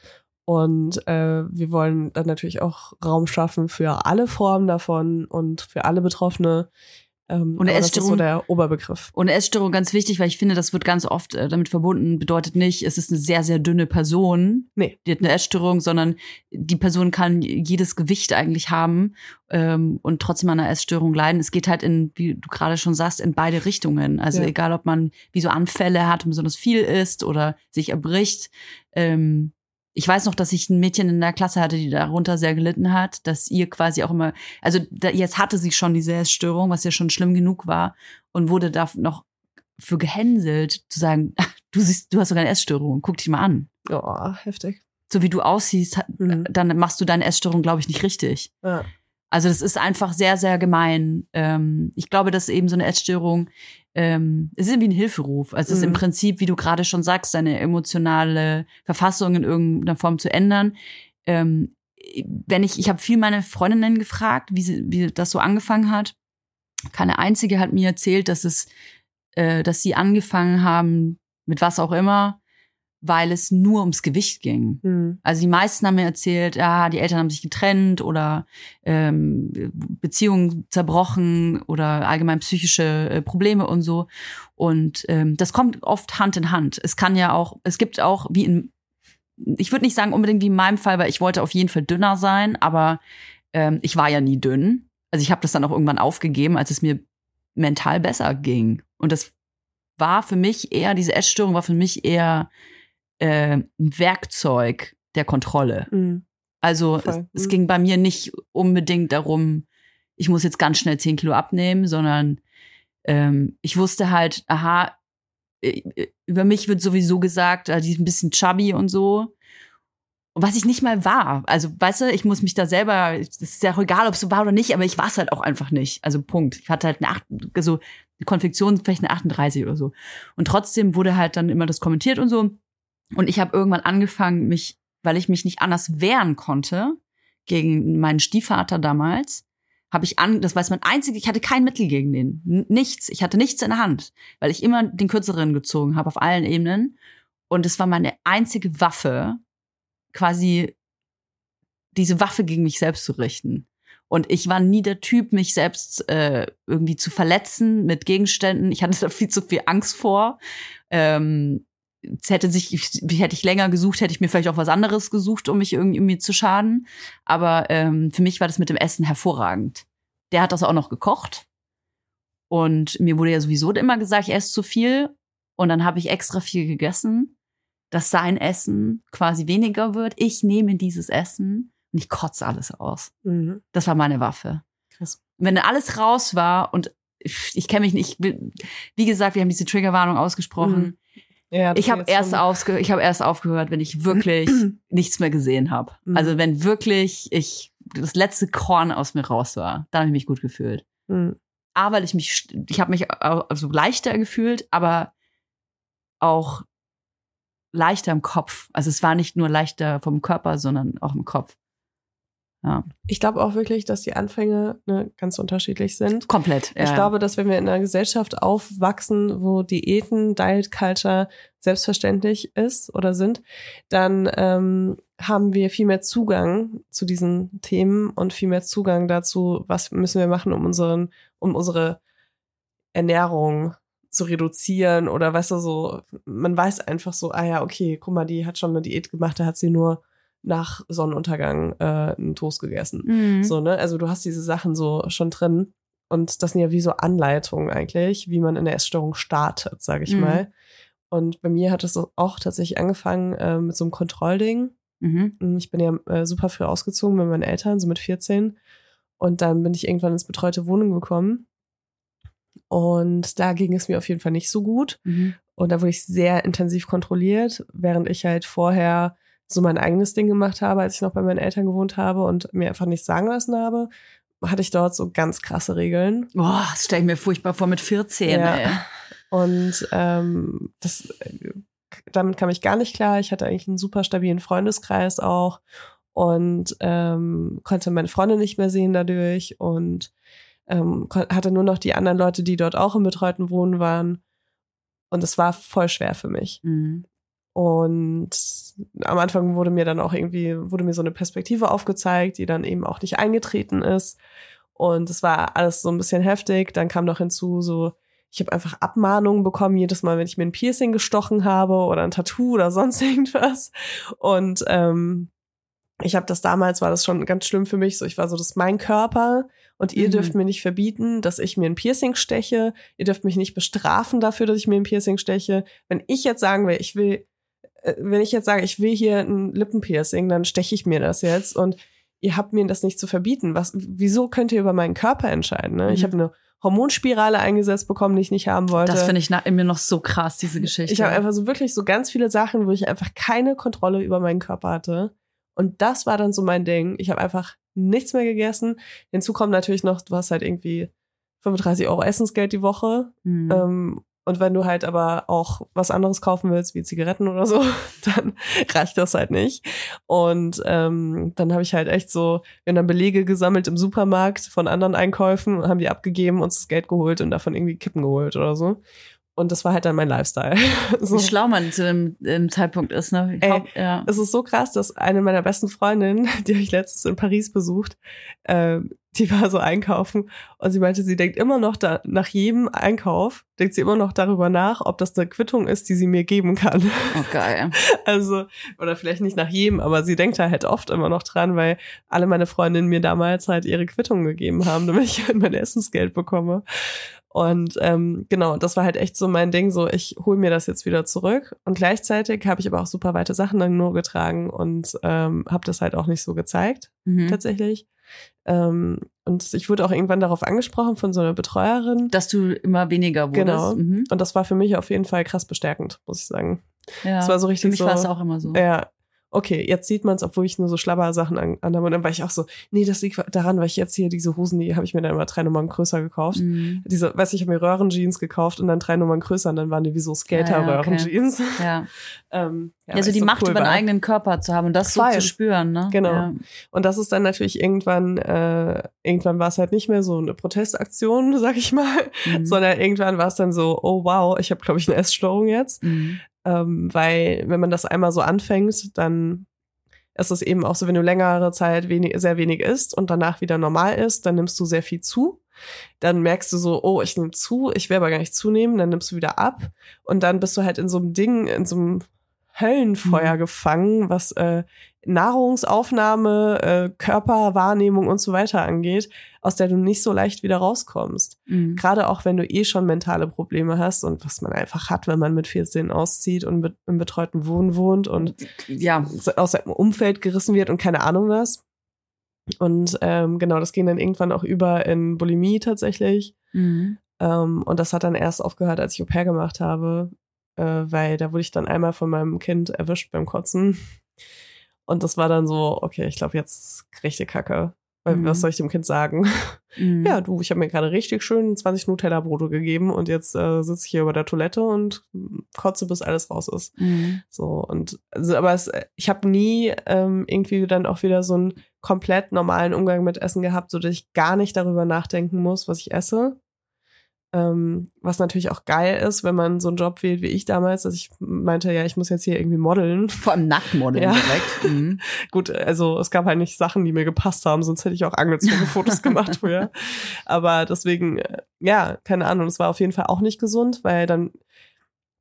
A: Und äh, wir wollen dann natürlich auch Raum schaffen für alle Formen davon und für alle Betroffene. Ähm,
B: Und
A: aber das ist so
B: Essstörung-
A: der Oberbegriff.
B: Und Essstörung ganz wichtig, weil ich finde, das wird ganz oft äh, damit verbunden, bedeutet nicht, es ist eine sehr, sehr dünne Person,
A: Nee.
B: die hat eine Essstörung, sondern die Person kann jedes Gewicht eigentlich haben ähm, und trotzdem an einer Essstörung leiden. Es geht halt in, wie du gerade schon sagst, in beide Richtungen. Also
A: Ja.
B: egal, ob man wie so Anfälle hat und besonders viel isst oder sich erbricht. Ähm, ich weiß noch, dass ich ein Mädchen in der Klasse hatte, die darunter sehr gelitten hat, dass ihr quasi auch immer, also da, jetzt hatte sie schon diese Essstörung, was ja schon schlimm genug war und wurde da noch für gehänselt, zu sagen, "Ach, du siehst, du hast sogar eine Essstörung, guck dich mal an.
A: Oh, heftig.
B: So wie du aussiehst,
A: Mhm.
B: dann machst du deine Essstörung, glaube ich, nicht richtig.
A: Ja.
B: Also das ist einfach sehr, sehr gemein. Ähm, ich glaube, dass eben so eine Essstörung, ähm, es ist wie ein Hilferuf. Also es ist im
A: Mhm.
B: Prinzip, wie du gerade schon sagst, deine emotionale Verfassung in irgendeiner Form zu ändern. Ähm, wenn ich, ich habe viel meine Freundinnen gefragt, wie, sie, wie das so angefangen hat. Keine einzige hat mir erzählt, dass es, äh, dass sie angefangen haben, mit was auch immer, weil es nur ums Gewicht ging.
A: Hm.
B: Also die meisten haben mir erzählt, ja, die Eltern haben sich getrennt oder ähm, Beziehungen zerbrochen oder allgemein psychische äh, Probleme und so. Und ähm, das kommt oft Hand in Hand. Es kann ja auch, es gibt auch wie in, ich würde nicht sagen unbedingt wie in meinem Fall, weil ich wollte auf jeden Fall dünner sein, aber ähm, ich war ja nie dünn. Also ich habe das dann auch irgendwann aufgegeben, als es mir mental besser ging. Und das war für mich eher, diese Essstörung war für mich eher äh, ein Werkzeug der Kontrolle.
A: Hm.
B: Also es,
A: Voll.
B: es
A: Mhm.
B: ging bei mir nicht unbedingt darum, ich muss jetzt ganz schnell 10 Kilo abnehmen, sondern ähm, ich wusste halt, aha, äh, über mich wird sowieso gesagt, äh, die ist ein bisschen chubby und so. Und was ich nicht mal war. Also, weißt du, ich muss mich da selber, es ist ja auch egal, ob es so war oder nicht, aber ich war es halt auch einfach nicht. Also, Punkt. Ich hatte halt eine, acht, so, eine Konfektion, vielleicht eine 38 oder so. Und trotzdem wurde halt dann immer das kommentiert und so. Und ich habe irgendwann angefangen, mich, weil ich mich nicht anders wehren konnte gegen meinen Stiefvater damals, habe ich an, das war mein einzig, ich hatte kein Mittel gegen den, nichts, ich hatte nichts in der Hand, weil ich immer den kürzeren gezogen habe auf allen Ebenen und es war meine einzige Waffe, quasi diese Waffe gegen mich selbst zu richten. Und ich war nie der Typ, mich selbst äh, irgendwie zu verletzen mit Gegenständen. Ich hatte da viel zu viel Angst vor. Ähm, hätte sich, ich, hätte ich länger gesucht, hätte ich mir vielleicht auch was anderes gesucht, um mich irgendwie mir zu schaden. Aber ähm, für mich war das mit dem Essen hervorragend. Der hat das auch noch gekocht. Und mir wurde ja sowieso immer gesagt, ich esse zu viel. Und dann habe ich extra viel gegessen, dass sein Essen quasi weniger wird. Ich nehme dieses Essen und ich kotze alles aus.
A: Mhm.
B: Das war meine Waffe.
A: Krass.
B: Wenn alles raus war und ich, kenne mich nicht, wie gesagt, wir haben diese Triggerwarnung ausgesprochen.
A: Ja,
B: Ich habe erst, ich hab erst aufgehört, wenn ich wirklich [CLEARS THROAT] nichts mehr gesehen habe.
A: Mhm.
B: Also wenn wirklich ich das letzte Korn aus mir raus war, dann habe ich mich gut gefühlt.
A: Hm.
B: A, weil ich mich, ich habe mich also leichter gefühlt, aber auch leichter im Kopf. Also es war nicht nur leichter vom Körper, sondern auch im Kopf. Ja,
A: Ich glaube auch wirklich, dass die Anfänge ne, ganz unterschiedlich sind.
B: komplett. Ja,
A: Ich glaube, dass wenn wir in einer Gesellschaft aufwachsen, wo Diäten, Diet Culture selbstverständlich ist oder sind, dann ähm, haben wir viel mehr Zugang zu diesen Themen und viel mehr Zugang dazu, was müssen wir machen, um unseren, um unsere Ernährung zu reduzieren oder weißt du so, man weiß einfach so, ah ja, okay, guck mal, die hat schon eine Diät gemacht, da hat sie nur nach Sonnenuntergang äh, einen Toast gegessen.
B: Mhm.
A: So, ne? Also du hast diese Sachen so schon drin. Und das sind ja wie so Anleitungen eigentlich, wie man in der Essstörung startet, sage ich
B: Mhm.
A: mal. Und bei mir hat es auch tatsächlich angefangen äh, mit so einem Kontrollding.
B: Mhm.
A: Ich bin ja äh, super früh ausgezogen mit meinen Eltern, so mit 14. Und dann bin ich irgendwann ins betreute Wohnung gekommen. Und da ging es mir auf jeden Fall nicht so gut.
B: Mhm.
A: Und da wurde ich sehr intensiv kontrolliert, während ich halt vorher so mein eigenes Ding gemacht habe, als ich noch bei meinen Eltern gewohnt habe und mir einfach nichts sagen lassen habe, hatte ich dort so ganz krasse Regeln.
B: Boah, das stelle ich mir furchtbar vor mit 14,
A: Ja.
B: ey.
A: Und ähm, das, damit kam ich gar nicht klar. Ich hatte eigentlich einen super stabilen Freundeskreis auch und ähm, konnte meine Freunde nicht mehr sehen dadurch und ähm, hatte nur noch die anderen Leute, die dort auch im betreuten Wohnen waren. Und es war voll schwer für mich.
B: Mhm.
A: Und am Anfang wurde mir dann auch irgendwie, wurde mir so eine Perspektive aufgezeigt, die dann eben auch nicht eingetreten ist. Und es war alles so ein bisschen heftig. Dann kam noch hinzu, so, ich habe einfach Abmahnungen bekommen, jedes Mal, wenn ich mir ein Piercing gestochen habe oder ein Tattoo oder sonst [LAUGHS] irgendwas. Und ähm, ich habe das damals, war das schon ganz schlimm für mich. So, ich war so, das ist mein Körper und ihr
B: Mhm.
A: dürft mir nicht verbieten, dass ich mir ein Piercing steche. Ihr dürft mich nicht bestrafen dafür, dass ich mir ein Piercing steche. Wenn ich jetzt sagen will, ich will, wenn ich jetzt sage, ich will hier ein Lippenpiercing, dann steche ich mir das jetzt und ihr habt mir das nicht zu verbieten. Was, wieso könnt ihr über meinen Körper entscheiden? Ne? Ich
B: Mhm.
A: habe eine Hormonspirale eingesetzt bekommen, die ich nicht haben wollte.
B: Das finde ich nach, immer noch so krass, diese Geschichte.
A: Ich habe einfach so wirklich so ganz viele Sachen, wo ich einfach keine Kontrolle über meinen Körper hatte. Und das war dann so mein Ding. Ich habe einfach nichts mehr gegessen. Hinzu kommt natürlich noch, du hast halt irgendwie 35 Euro Essensgeld die Woche.
B: Mhm.
A: Ähm, und wenn du halt aber auch was anderes kaufen willst, wie Zigaretten oder so, [LAUGHS] dann reicht das halt nicht. Und ähm, dann habe ich halt echt so, wir haben dann Belege gesammelt im Supermarkt von anderen Einkäufen und haben die abgegeben, uns das Geld geholt und davon irgendwie Kippen geholt oder so. Und das war halt dann mein Lifestyle. [LAUGHS] so.
B: Wie schlau man zu dem, dem Zeitpunkt ist, ne?
A: Ey,
B: glaub, ja.
A: Es ist so krass, dass eine meiner besten Freundinnen, [LAUGHS] die habe ich letztens in Paris besucht, ähm, die war so einkaufen und sie meinte, sie denkt immer noch da, nach jedem Einkauf, denkt sie immer noch darüber nach, ob das eine Quittung ist, die sie mir geben kann.
B: Oh, geil. [LAUGHS]
A: Also, oder vielleicht nicht nach jedem, aber sie denkt da halt oft immer noch dran, weil alle meine Freundinnen mir damals halt ihre Quittung gegeben haben, damit ich halt mein Essensgeld bekomme. Und ähm, genau, das war halt echt so mein Ding, so ich hole mir das jetzt wieder zurück. Und gleichzeitig habe ich aber auch super weite Sachen dann nur getragen und ähm, habe das halt auch nicht so gezeigt,
B: Mhm.
A: tatsächlich. Ähm, und ich wurde auch irgendwann darauf angesprochen von so einer Betreuerin.
B: Dass du immer weniger wurdest.
A: Genau.
B: Mhm.
A: Und das war für mich auf jeden Fall krass bestärkend, muss ich sagen.
B: Ja.
A: Das war so richtig
B: Für mich
A: so-
B: war es auch immer so.
A: Ja. Okay, jetzt sieht man es, obwohl ich nur so Schlabber-Sachen an, anhabe. Und dann war ich auch so, nee, das liegt daran, weil ich jetzt hier diese Hosen, die habe ich mir dann immer drei Nummern größer gekauft.
B: Mhm.
A: Diese, weiß ich, ich habe mir Röhrenjeans gekauft und dann drei Nummern größer und dann waren die wie so
B: Ah, ja, okay.
A: Skater-Röhrenjeans.
B: Ja. [LAUGHS]
A: ähm, ja,
B: so
A: weil
B: die Macht
A: cool
B: über den
A: war.
B: eigenen Körper zu haben und das so
A: Voll.
B: zu spüren, ne?
A: Genau.
B: Ja.
A: Und das ist dann natürlich irgendwann, äh, irgendwann war es halt nicht mehr so eine Protestaktion, [LAUGHS] sag ich mal,
B: Mhm.
A: sondern irgendwann war es dann so, oh wow, ich habe, glaube ich, eine Essstörung jetzt.
B: Mhm.
A: Ähm, weil wenn man das einmal so anfängt, dann ist es eben auch so, wenn du längere Zeit wenig, sehr wenig isst und danach wieder normal isst, dann nimmst du sehr viel zu. Dann merkst du so, oh, ich nehme zu, ich will aber gar nicht zunehmen, dann nimmst du wieder ab. Und dann bist du halt in so einem Ding, in so einem Höllenfeuer
B: Mhm.
A: gefangen, was äh, Nahrungsaufnahme, äh, Körperwahrnehmung und so weiter angeht, aus der du nicht so leicht wieder rauskommst.
B: Mhm.
A: Gerade auch wenn du eh schon mentale Probleme hast und was man einfach hat, wenn man mit 14 auszieht und be- im betreuten Wohnen wohnt und
B: Ja.
A: aus seinem Umfeld gerissen wird und keine Ahnung was. Und ähm, genau, das ging dann irgendwann auch über in Bulimie tatsächlich.
B: Mhm.
A: Ähm, und das hat dann erst aufgehört, als ich Au pair gemacht habe, äh, weil da wurde ich dann einmal von meinem Kind erwischt beim Kotzen. Und das war dann so, okay, ich glaube, jetzt richtig Kacke. Weil,
B: Mhm.
A: was soll ich dem Kind sagen?
B: Mhm.
A: Ja, du, ich habe mir gerade richtig schön 20 Nutella-Brote gegeben und jetzt äh, sitze ich hier über der Toilette und kotze, bis alles raus ist.
B: Mhm.
A: So, und also, aber es, ich habe nie ähm, irgendwie dann auch wieder so einen komplett normalen Umgang mit Essen gehabt, so dass ich gar nicht darüber nachdenken muss, was ich esse. Ähm, was natürlich auch geil ist, wenn man so einen Job wählt wie ich damals. Also ich meinte, ja, ich muss jetzt hier irgendwie modeln.
B: Vor allem Nacktmodeln
A: Ja.
B: direkt. Mhm. [LAUGHS]
A: Gut, also es gab halt nicht Sachen, die mir gepasst haben, sonst hätte ich auch angezogene Fotos [LAUGHS] gemacht früher. Aber deswegen, äh, ja, keine Ahnung, es war auf jeden Fall auch nicht gesund, weil dann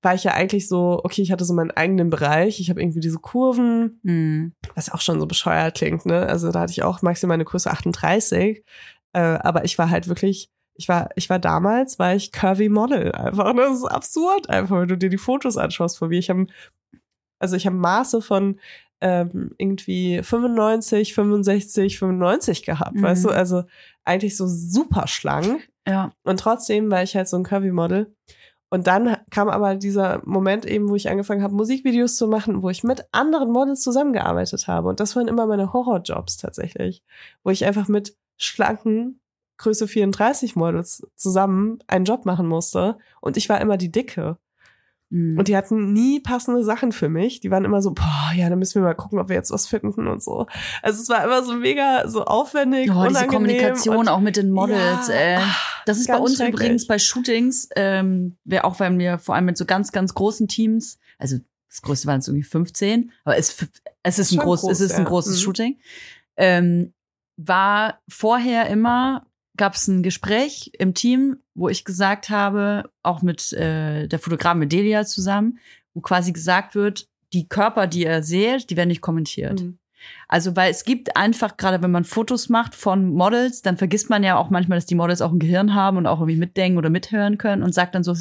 A: war ich ja eigentlich so, okay, ich hatte so meinen eigenen Bereich, ich habe irgendwie diese Kurven,
B: Mhm.
A: was auch schon so bescheuert klingt, ne? Also da hatte ich auch maximal eine Größe 38, äh, aber ich war halt wirklich, ich war, ich war damals, war ich Curvy Model einfach. Das ist absurd einfach, wenn du dir die Fotos anschaust von mir. Ich habe, also ich habe Maße von ähm, irgendwie 95, 65, 95 gehabt,
B: Mhm.
A: weißt du? Also eigentlich so super schlank.
B: Ja.
A: Und trotzdem war ich halt so ein Curvy-Model. Und dann kam aber dieser Moment eben, wo ich angefangen habe, Musikvideos zu machen, wo ich mit anderen Models zusammengearbeitet habe. Und das waren immer meine Horrorjobs tatsächlich. Wo ich einfach mit schlanken Größe 34 Models zusammen einen Job machen musste. Und ich war immer die Dicke.
B: Mhm.
A: Und die hatten nie passende Sachen für mich. Die waren immer so, boah, ja, dann müssen wir mal gucken, ob wir jetzt was finden und so. Also es war immer so mega so aufwendig,
B: Oh, diese Kommunikation auch mit den Models.
A: Ja,
B: äh.
A: ach,
B: Das ist bei uns übrigens bei Shootings, ähm, wer auch wenn wir vor allem mit so ganz, ganz großen Teams, also das größte waren es irgendwie 15, aber es, es ist ein groß,
A: groß,
B: es ist ein großes
A: Mhm.
B: Shooting. Ähm, war vorher immer gab es ein Gespräch im Team, wo ich gesagt habe, auch mit äh, der Fotografin mit Delia zusammen, wo quasi gesagt wird, die Körper, die ihr seht, die werden nicht kommentiert.
A: Mhm.
B: Also, weil es gibt einfach, gerade wenn man Fotos macht von Models, dann vergisst man ja auch manchmal, dass die Models auch ein Gehirn haben und auch irgendwie mitdenken oder mithören können und sagt dann so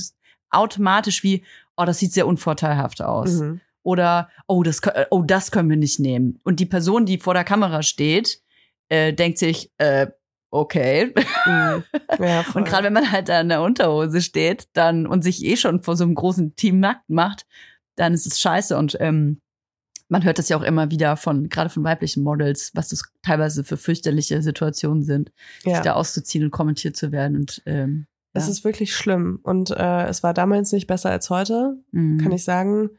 B: automatisch wie, oh, das sieht sehr unvorteilhaft aus.
A: Mhm.
B: Oder, oh das, oh, das können wir nicht nehmen. Und die Person, die vor der Kamera steht, äh, denkt sich, äh, okay.
A: Mhm. Ja. [LAUGHS]
B: Und gerade wenn man halt da in der Unterhose steht, dann und sich eh schon vor so einem großen Team nackt macht, dann ist es scheiße. Und ähm, man hört das ja auch immer wieder von, gerade von weiblichen Models, was das teilweise für fürchterliche Situationen sind,
A: ja.
B: sich da auszuziehen und kommentiert zu werden. Und ähm,
A: Es
B: ja.
A: ist wirklich schlimm. Und äh, es war damals nicht besser als heute,
B: Mhm.
A: kann ich sagen.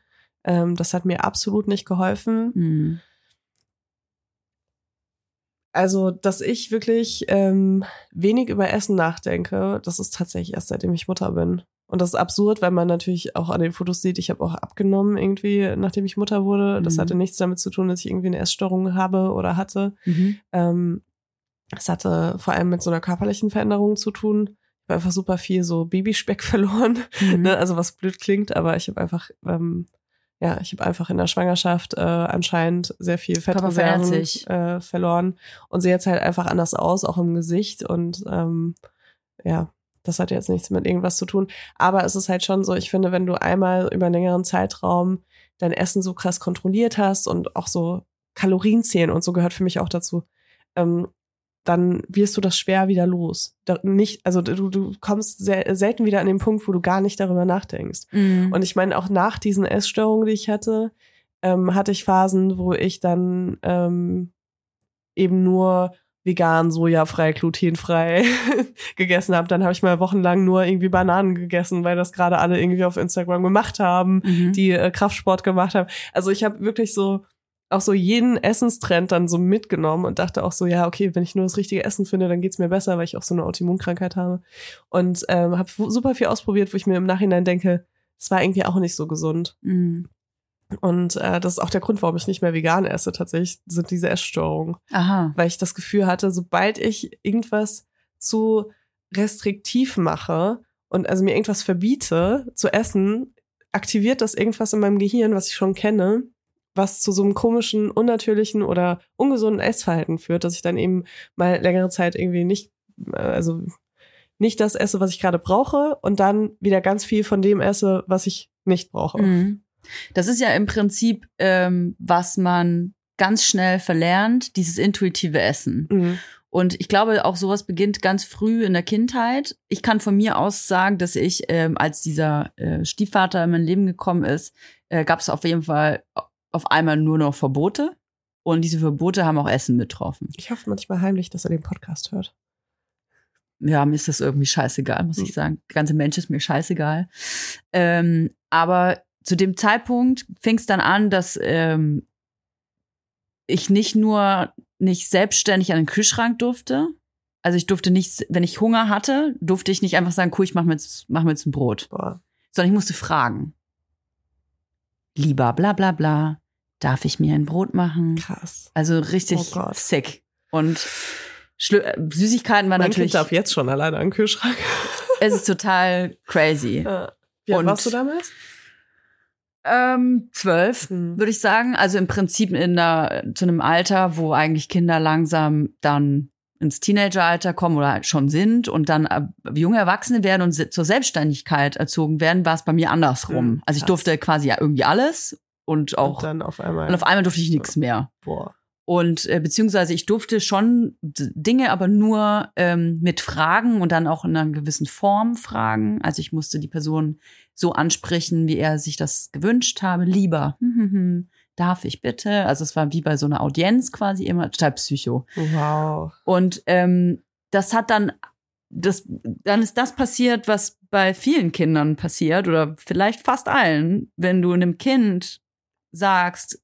A: Ähm, das hat mir absolut nicht geholfen.
B: Mhm.
A: Also, dass ich wirklich ähm, wenig über Essen nachdenke, das ist tatsächlich erst seitdem ich Mutter bin. Und das ist absurd, weil man natürlich auch an den Fotos sieht, ich habe auch abgenommen irgendwie, nachdem ich Mutter wurde. Das
B: Mhm.
A: hatte nichts damit zu tun, dass ich irgendwie eine Essstörung habe oder hatte.
B: Mhm.
A: Ähm, es hatte vor allem mit so einer körperlichen Veränderung zu tun. Ich habe einfach super viel so Babyspeck [LAUGHS] verloren.
B: Mhm.
A: Ne? Also was blöd klingt, aber ich habe einfach, ähm, ja, ich habe einfach in der Schwangerschaft äh, anscheinend sehr viel Fettreserven äh, verloren und sehe jetzt halt einfach anders aus, auch im Gesicht und ähm, ja, das hat jetzt nichts mit irgendwas zu tun. Aber es ist halt schon so, ich finde, wenn du einmal über einen längeren Zeitraum dein Essen so krass kontrolliert hast und auch so Kalorien zählen und so gehört für mich auch dazu, ähm, dann wirst du das schwer wieder los. Da, nicht, also du, du kommst sehr, selten wieder an den Punkt, wo du gar nicht darüber nachdenkst.
B: Mhm.
A: Und ich meine, auch nach diesen Essstörungen, die ich hatte, ähm, hatte ich Phasen, wo ich dann ähm, eben nur vegan, sojafrei, glutenfrei [LAUGHS] gegessen habe. Dann habe ich mal wochenlang nur irgendwie Bananen gegessen, weil das gerade alle irgendwie auf Instagram gemacht haben,
B: Mhm.
A: die äh, Kraftsport gemacht haben. Also ich habe wirklich so auch so jeden Essenstrend dann so mitgenommen und dachte auch so, ja, okay, wenn ich nur das richtige Essen finde, dann geht's mir besser, weil ich auch so eine Autoimmunkrankheit habe. Und ähm, habe super viel ausprobiert, wo ich mir im Nachhinein denke, es war irgendwie auch nicht so gesund.
B: Mhm.
A: Und äh, das ist auch der Grund, warum ich nicht mehr vegan esse, tatsächlich, sind diese Essstörungen.
B: Aha.
A: Weil ich das Gefühl hatte, sobald ich irgendwas zu restriktiv mache und also mir irgendwas verbiete zu essen, aktiviert das irgendwas in meinem Gehirn, was ich schon kenne, was zu so einem komischen, unnatürlichen oder ungesunden Essverhalten führt, dass ich dann eben mal längere Zeit irgendwie nicht, äh, also nicht das esse, was ich gerade brauche und dann wieder ganz viel von dem esse, was ich nicht brauche.
B: Mhm. Das ist ja im Prinzip, ähm, was man ganz schnell verlernt, dieses intuitive Essen.
A: Mhm.
B: Und ich glaube, auch sowas beginnt ganz früh in der Kindheit. Ich kann von mir aus sagen, dass ich, ähm, als dieser äh, Stiefvater in mein Leben gekommen ist, äh, gab es auf jeden Fall auf einmal nur noch Verbote. Und diese Verbote haben auch Essen betroffen.
A: Ich hoffe manchmal heimlich, dass er den Podcast hört.
B: ja, mir ist das irgendwie scheißegal, muss
A: Hm.
B: ich sagen. Der ganze Mensch ist mir scheißegal. Ähm, aber zu dem Zeitpunkt fing es dann an, dass ähm, ich nicht nur nicht selbstständig an den Kühlschrank durfte, Also ich durfte nicht, wenn ich Hunger hatte, durfte ich nicht einfach sagen, cool, ich mach mir jetzt, mach mir jetzt ein Brot.
A: Boah.
B: Sondern ich musste fragen. Lieber bla bla bla, darf ich mir ein Brot machen?
A: Krass.
B: Also richtig
A: Oh
B: sick. Und Schlü äh, Süßigkeiten waren
A: Mein
B: natürlich,
A: Kind darf jetzt schon alleine an den Kühlschrank. [LAUGHS]
B: es ist total crazy.
A: Ja. Wie alt warst du damals?
B: Ähm, zwölf,
A: Hm.
B: würde ich sagen. Also im Prinzip in einer, zu einem Alter, wo eigentlich Kinder langsam dann ins Teenageralter kommen oder halt schon sind und dann junge Erwachsene werden und zur Selbstständigkeit erzogen werden, war es bei mir andersrum.
A: Hm,
B: also ich durfte quasi ja irgendwie alles und auch
A: Und dann auf einmal.
B: und auf einmal durfte ich nichts mehr.
A: boah.
B: Und äh, beziehungsweise ich durfte schon Dinge, aber nur ähm, mit Fragen und dann auch in einer gewissen Form fragen. Also ich musste die Person so ansprechen, wie er sich das gewünscht habe. Lieber, hm, hm, hm, darf ich bitte? Also es war wie bei so einer Audienz quasi immer total psycho.
A: Wow.
B: Und ähm, das hat dann, das, dann ist das passiert, was bei vielen Kindern passiert oder vielleicht fast allen, wenn du einem Kind sagst,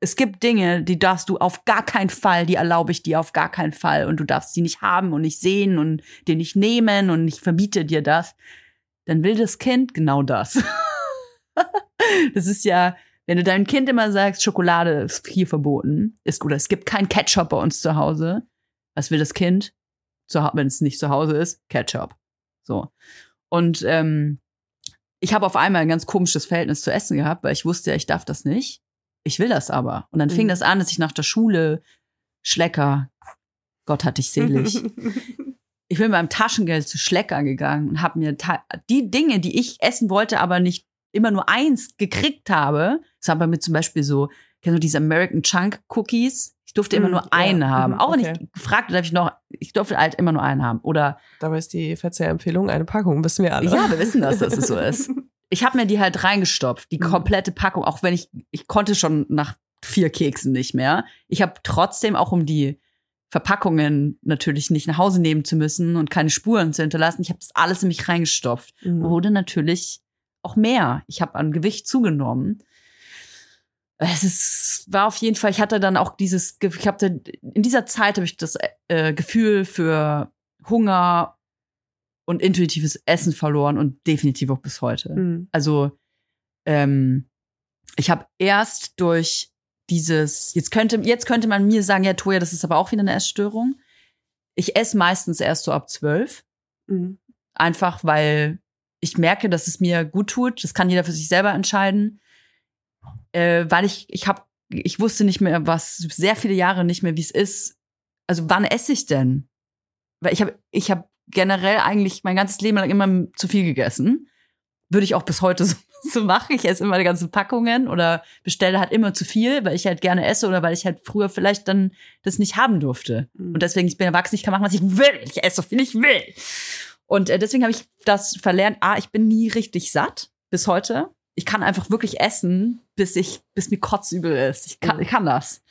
B: es gibt Dinge, die darfst du auf gar keinen Fall, die erlaube ich dir auf gar keinen Fall und du darfst sie nicht haben und nicht sehen und dir nicht nehmen und ich verbiete dir das, dann will das Kind genau das. [LAUGHS] das ist ja, wenn du deinem Kind immer sagst, Schokolade ist hier verboten, ist oder es gibt kein Ketchup bei uns zu Hause, was will das Kind? Wenn es nicht zu Hause ist, Ketchup. So. Und ähm, ich habe auf einmal ein ganz komisches Verhältnis zu Essen gehabt, weil ich wusste ja, ich darf das nicht. Ich will das aber. Und dann fing
A: Mhm.
B: das an, dass ich nach der Schule Schlecker, Gott hat dich selig, [LAUGHS] ich bin mit meinem Taschengeld zu Schlecker gegangen und habe mir die Dinge, die ich essen wollte, aber nicht immer nur eins gekriegt habe. Das war bei mir zum Beispiel so, kennst du diese American Chunk Cookies? Ich durfte immer
A: Mm,
B: nur
A: ja.
B: einen haben.
A: Mhm,
B: Auch wenn
A: okay.
B: ich gefragt habe, ich noch, ich durfte halt immer nur einen haben. Oder
A: Dabei ist die Verzehrempfehlung eine Packung, wissen wir alle.
B: ja, wir wissen das, dass es so ist. [LAUGHS] Ich habe mir die halt reingestopft, die
A: Mhm.
B: komplette Packung, auch wenn ich, ich konnte schon nach vier Keksen nicht mehr. Ich habe trotzdem auch um die Verpackungen natürlich nicht nach Hause nehmen zu müssen und keine Spuren zu hinterlassen. Ich habe das alles in mich reingestopft.
A: Mhm.
B: Wurde natürlich auch mehr. Ich habe an Gewicht zugenommen. Es ist, war auf jeden Fall, ich hatte dann auch dieses, ich hatte, in dieser Zeit habe ich das äh, Gefühl für Hunger und intuitives Essen verloren und definitiv auch bis heute.
A: Mhm.
B: Also ähm, ich habe erst durch dieses, jetzt könnte, jetzt könnte man mir sagen, ja, Toja, das ist aber auch wieder eine Essstörung. Ich esse meistens erst so ab zwölf,
A: Mhm.
B: einfach weil ich merke, dass es mir gut tut. Das kann jeder für sich selber entscheiden. Äh, weil ich, ich habe, ich wusste nicht mehr, was sehr viele Jahre nicht mehr, wie es ist. Also wann esse ich denn? Weil ich habe, ich habe generell eigentlich mein ganzes Leben lang immer zu viel gegessen. Würde ich auch bis heute [LAUGHS] so, so machen. Ich esse immer die ganzen Packungen oder bestelle halt immer zu viel, weil ich halt gerne esse oder weil ich halt früher vielleicht dann das nicht haben durfte.
A: Mhm.
B: Und deswegen, ich bin erwachsen, ich kann machen, was ich will. Ich esse so viel ich will. Und äh, deswegen habe ich das verlernt. Ah, ich bin nie richtig satt bis heute. Ich kann einfach wirklich essen, bis ich, bis mir kotzübel ist. Ich kann, ich kann das.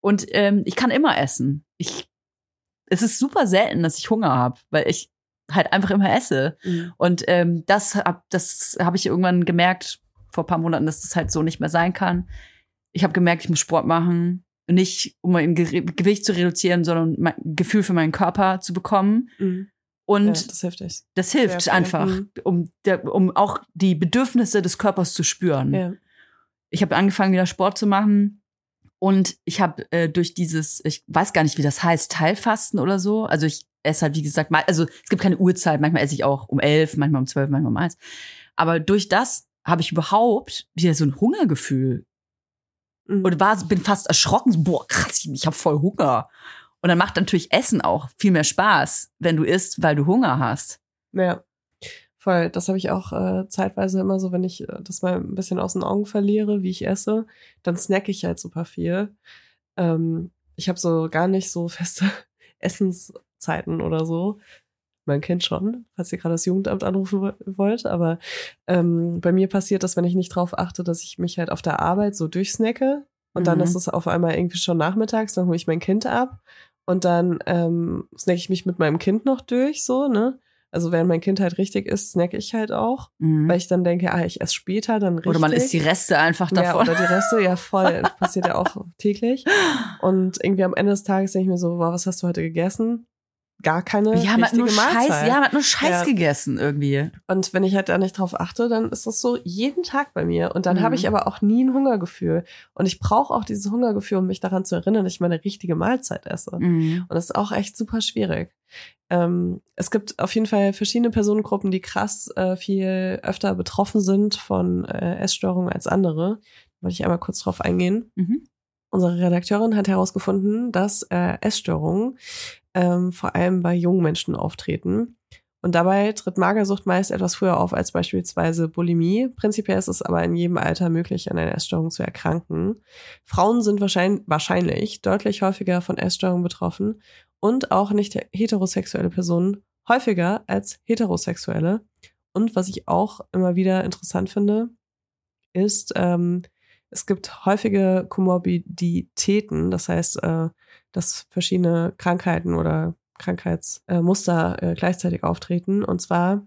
B: Und ähm, ich kann immer essen. Ich, es ist super selten, dass ich Hunger habe, weil ich halt einfach immer esse.
A: Mhm.
B: Und ähm, das hab, das habe ich irgendwann gemerkt vor ein paar Monaten, dass das halt so nicht mehr sein kann. Ich habe gemerkt, ich muss Sport machen. Nicht, um mein Ge Gewicht zu reduzieren, sondern mein Gefühl für meinen Körper zu bekommen.
A: Mhm.
B: Und
A: ja, das hilft echt.
B: das hilft
A: Sehr
B: einfach,
A: Mhm.
B: um, um auch die Bedürfnisse des Körpers zu spüren.
A: Ja.
B: Ich habe angefangen, wieder Sport zu machen. Und ich habe äh, durch dieses, ich weiß gar nicht, wie das heißt, Teilfasten oder so. Also ich esse halt, wie gesagt, mal, also es gibt keine Uhrzeit. Manchmal esse ich auch um elf, manchmal um zwölf, manchmal um eins. Aber durch das habe ich überhaupt wieder so ein Hungergefühl
A: Mhm.
B: und war, bin fast erschrocken. Boah, krass, ich habe voll Hunger. Und dann macht natürlich Essen auch viel mehr Spaß, wenn du isst, weil du Hunger hast.
A: Ja, voll. Das habe ich auch äh, zeitweise immer so, wenn ich äh, das mal ein bisschen aus den Augen verliere, wie ich esse, dann snacke ich halt super viel. Ähm, ich habe so gar nicht so feste [LAUGHS] Essenszeiten oder so. Man kennt schon, falls ihr gerade das Jugendamt anrufen wo- wollt, aber ähm, bei mir passiert das, wenn ich nicht drauf achte, dass ich mich halt auf der Arbeit so durchsnacke und dann
B: Mhm.
A: ist es auf einmal irgendwie schon nachmittags, dann hole ich mein Kind ab und dann ähm, snacke ich mich mit meinem Kind noch durch, so, ne? Also wenn mein Kind halt richtig ist, snacke ich halt auch,
B: Mhm.
A: weil ich dann denke, ah, ich esse später dann richtig.
B: Oder man isst die Reste einfach
A: ja,
B: davon.
A: oder die Reste, ja voll. [LAUGHS] Das passiert ja auch täglich. Und irgendwie am Ende des Tages denke ich mir so, wow, was hast du heute gegessen? Gar keine
B: Die haben halt
A: richtige
B: nur Scheiß,
A: Mahlzeit.
B: die haben halt nur Scheiß
A: Ja.
B: gegessen irgendwie.
A: Und wenn ich halt da nicht drauf achte, dann ist das so jeden Tag bei mir. Und dann
B: Mhm.
A: habe ich aber auch nie ein Hungergefühl. Und ich brauche auch dieses Hungergefühl, um mich daran zu erinnern, dass ich meine richtige Mahlzeit esse.
B: Mhm.
A: Und das ist auch echt super schwierig. Ähm, es gibt auf jeden Fall verschiedene Personengruppen, die krass äh, viel öfter betroffen sind von äh, Essstörungen als andere. Da wollte ich einmal kurz drauf eingehen.
B: Mhm.
A: Unsere Redakteurin hat herausgefunden, dass äh, Essstörungen ähm, vor allem bei jungen Menschen auftreten. Und dabei tritt Magersucht meist etwas früher auf als beispielsweise Bulimie. Prinzipiell ist es aber in jedem Alter möglich, an einer Essstörung zu erkranken. Frauen sind wahrscheinlich, wahrscheinlich deutlich häufiger von Essstörungen betroffen und auch nicht heterosexuelle Personen häufiger als heterosexuelle. Und was ich auch immer wieder interessant finde, ist, ähm, es gibt häufige Komorbiditäten, das heißt, äh, dass verschiedene Krankheiten oder Krankheitsmuster äh, gleichzeitig auftreten. Und zwar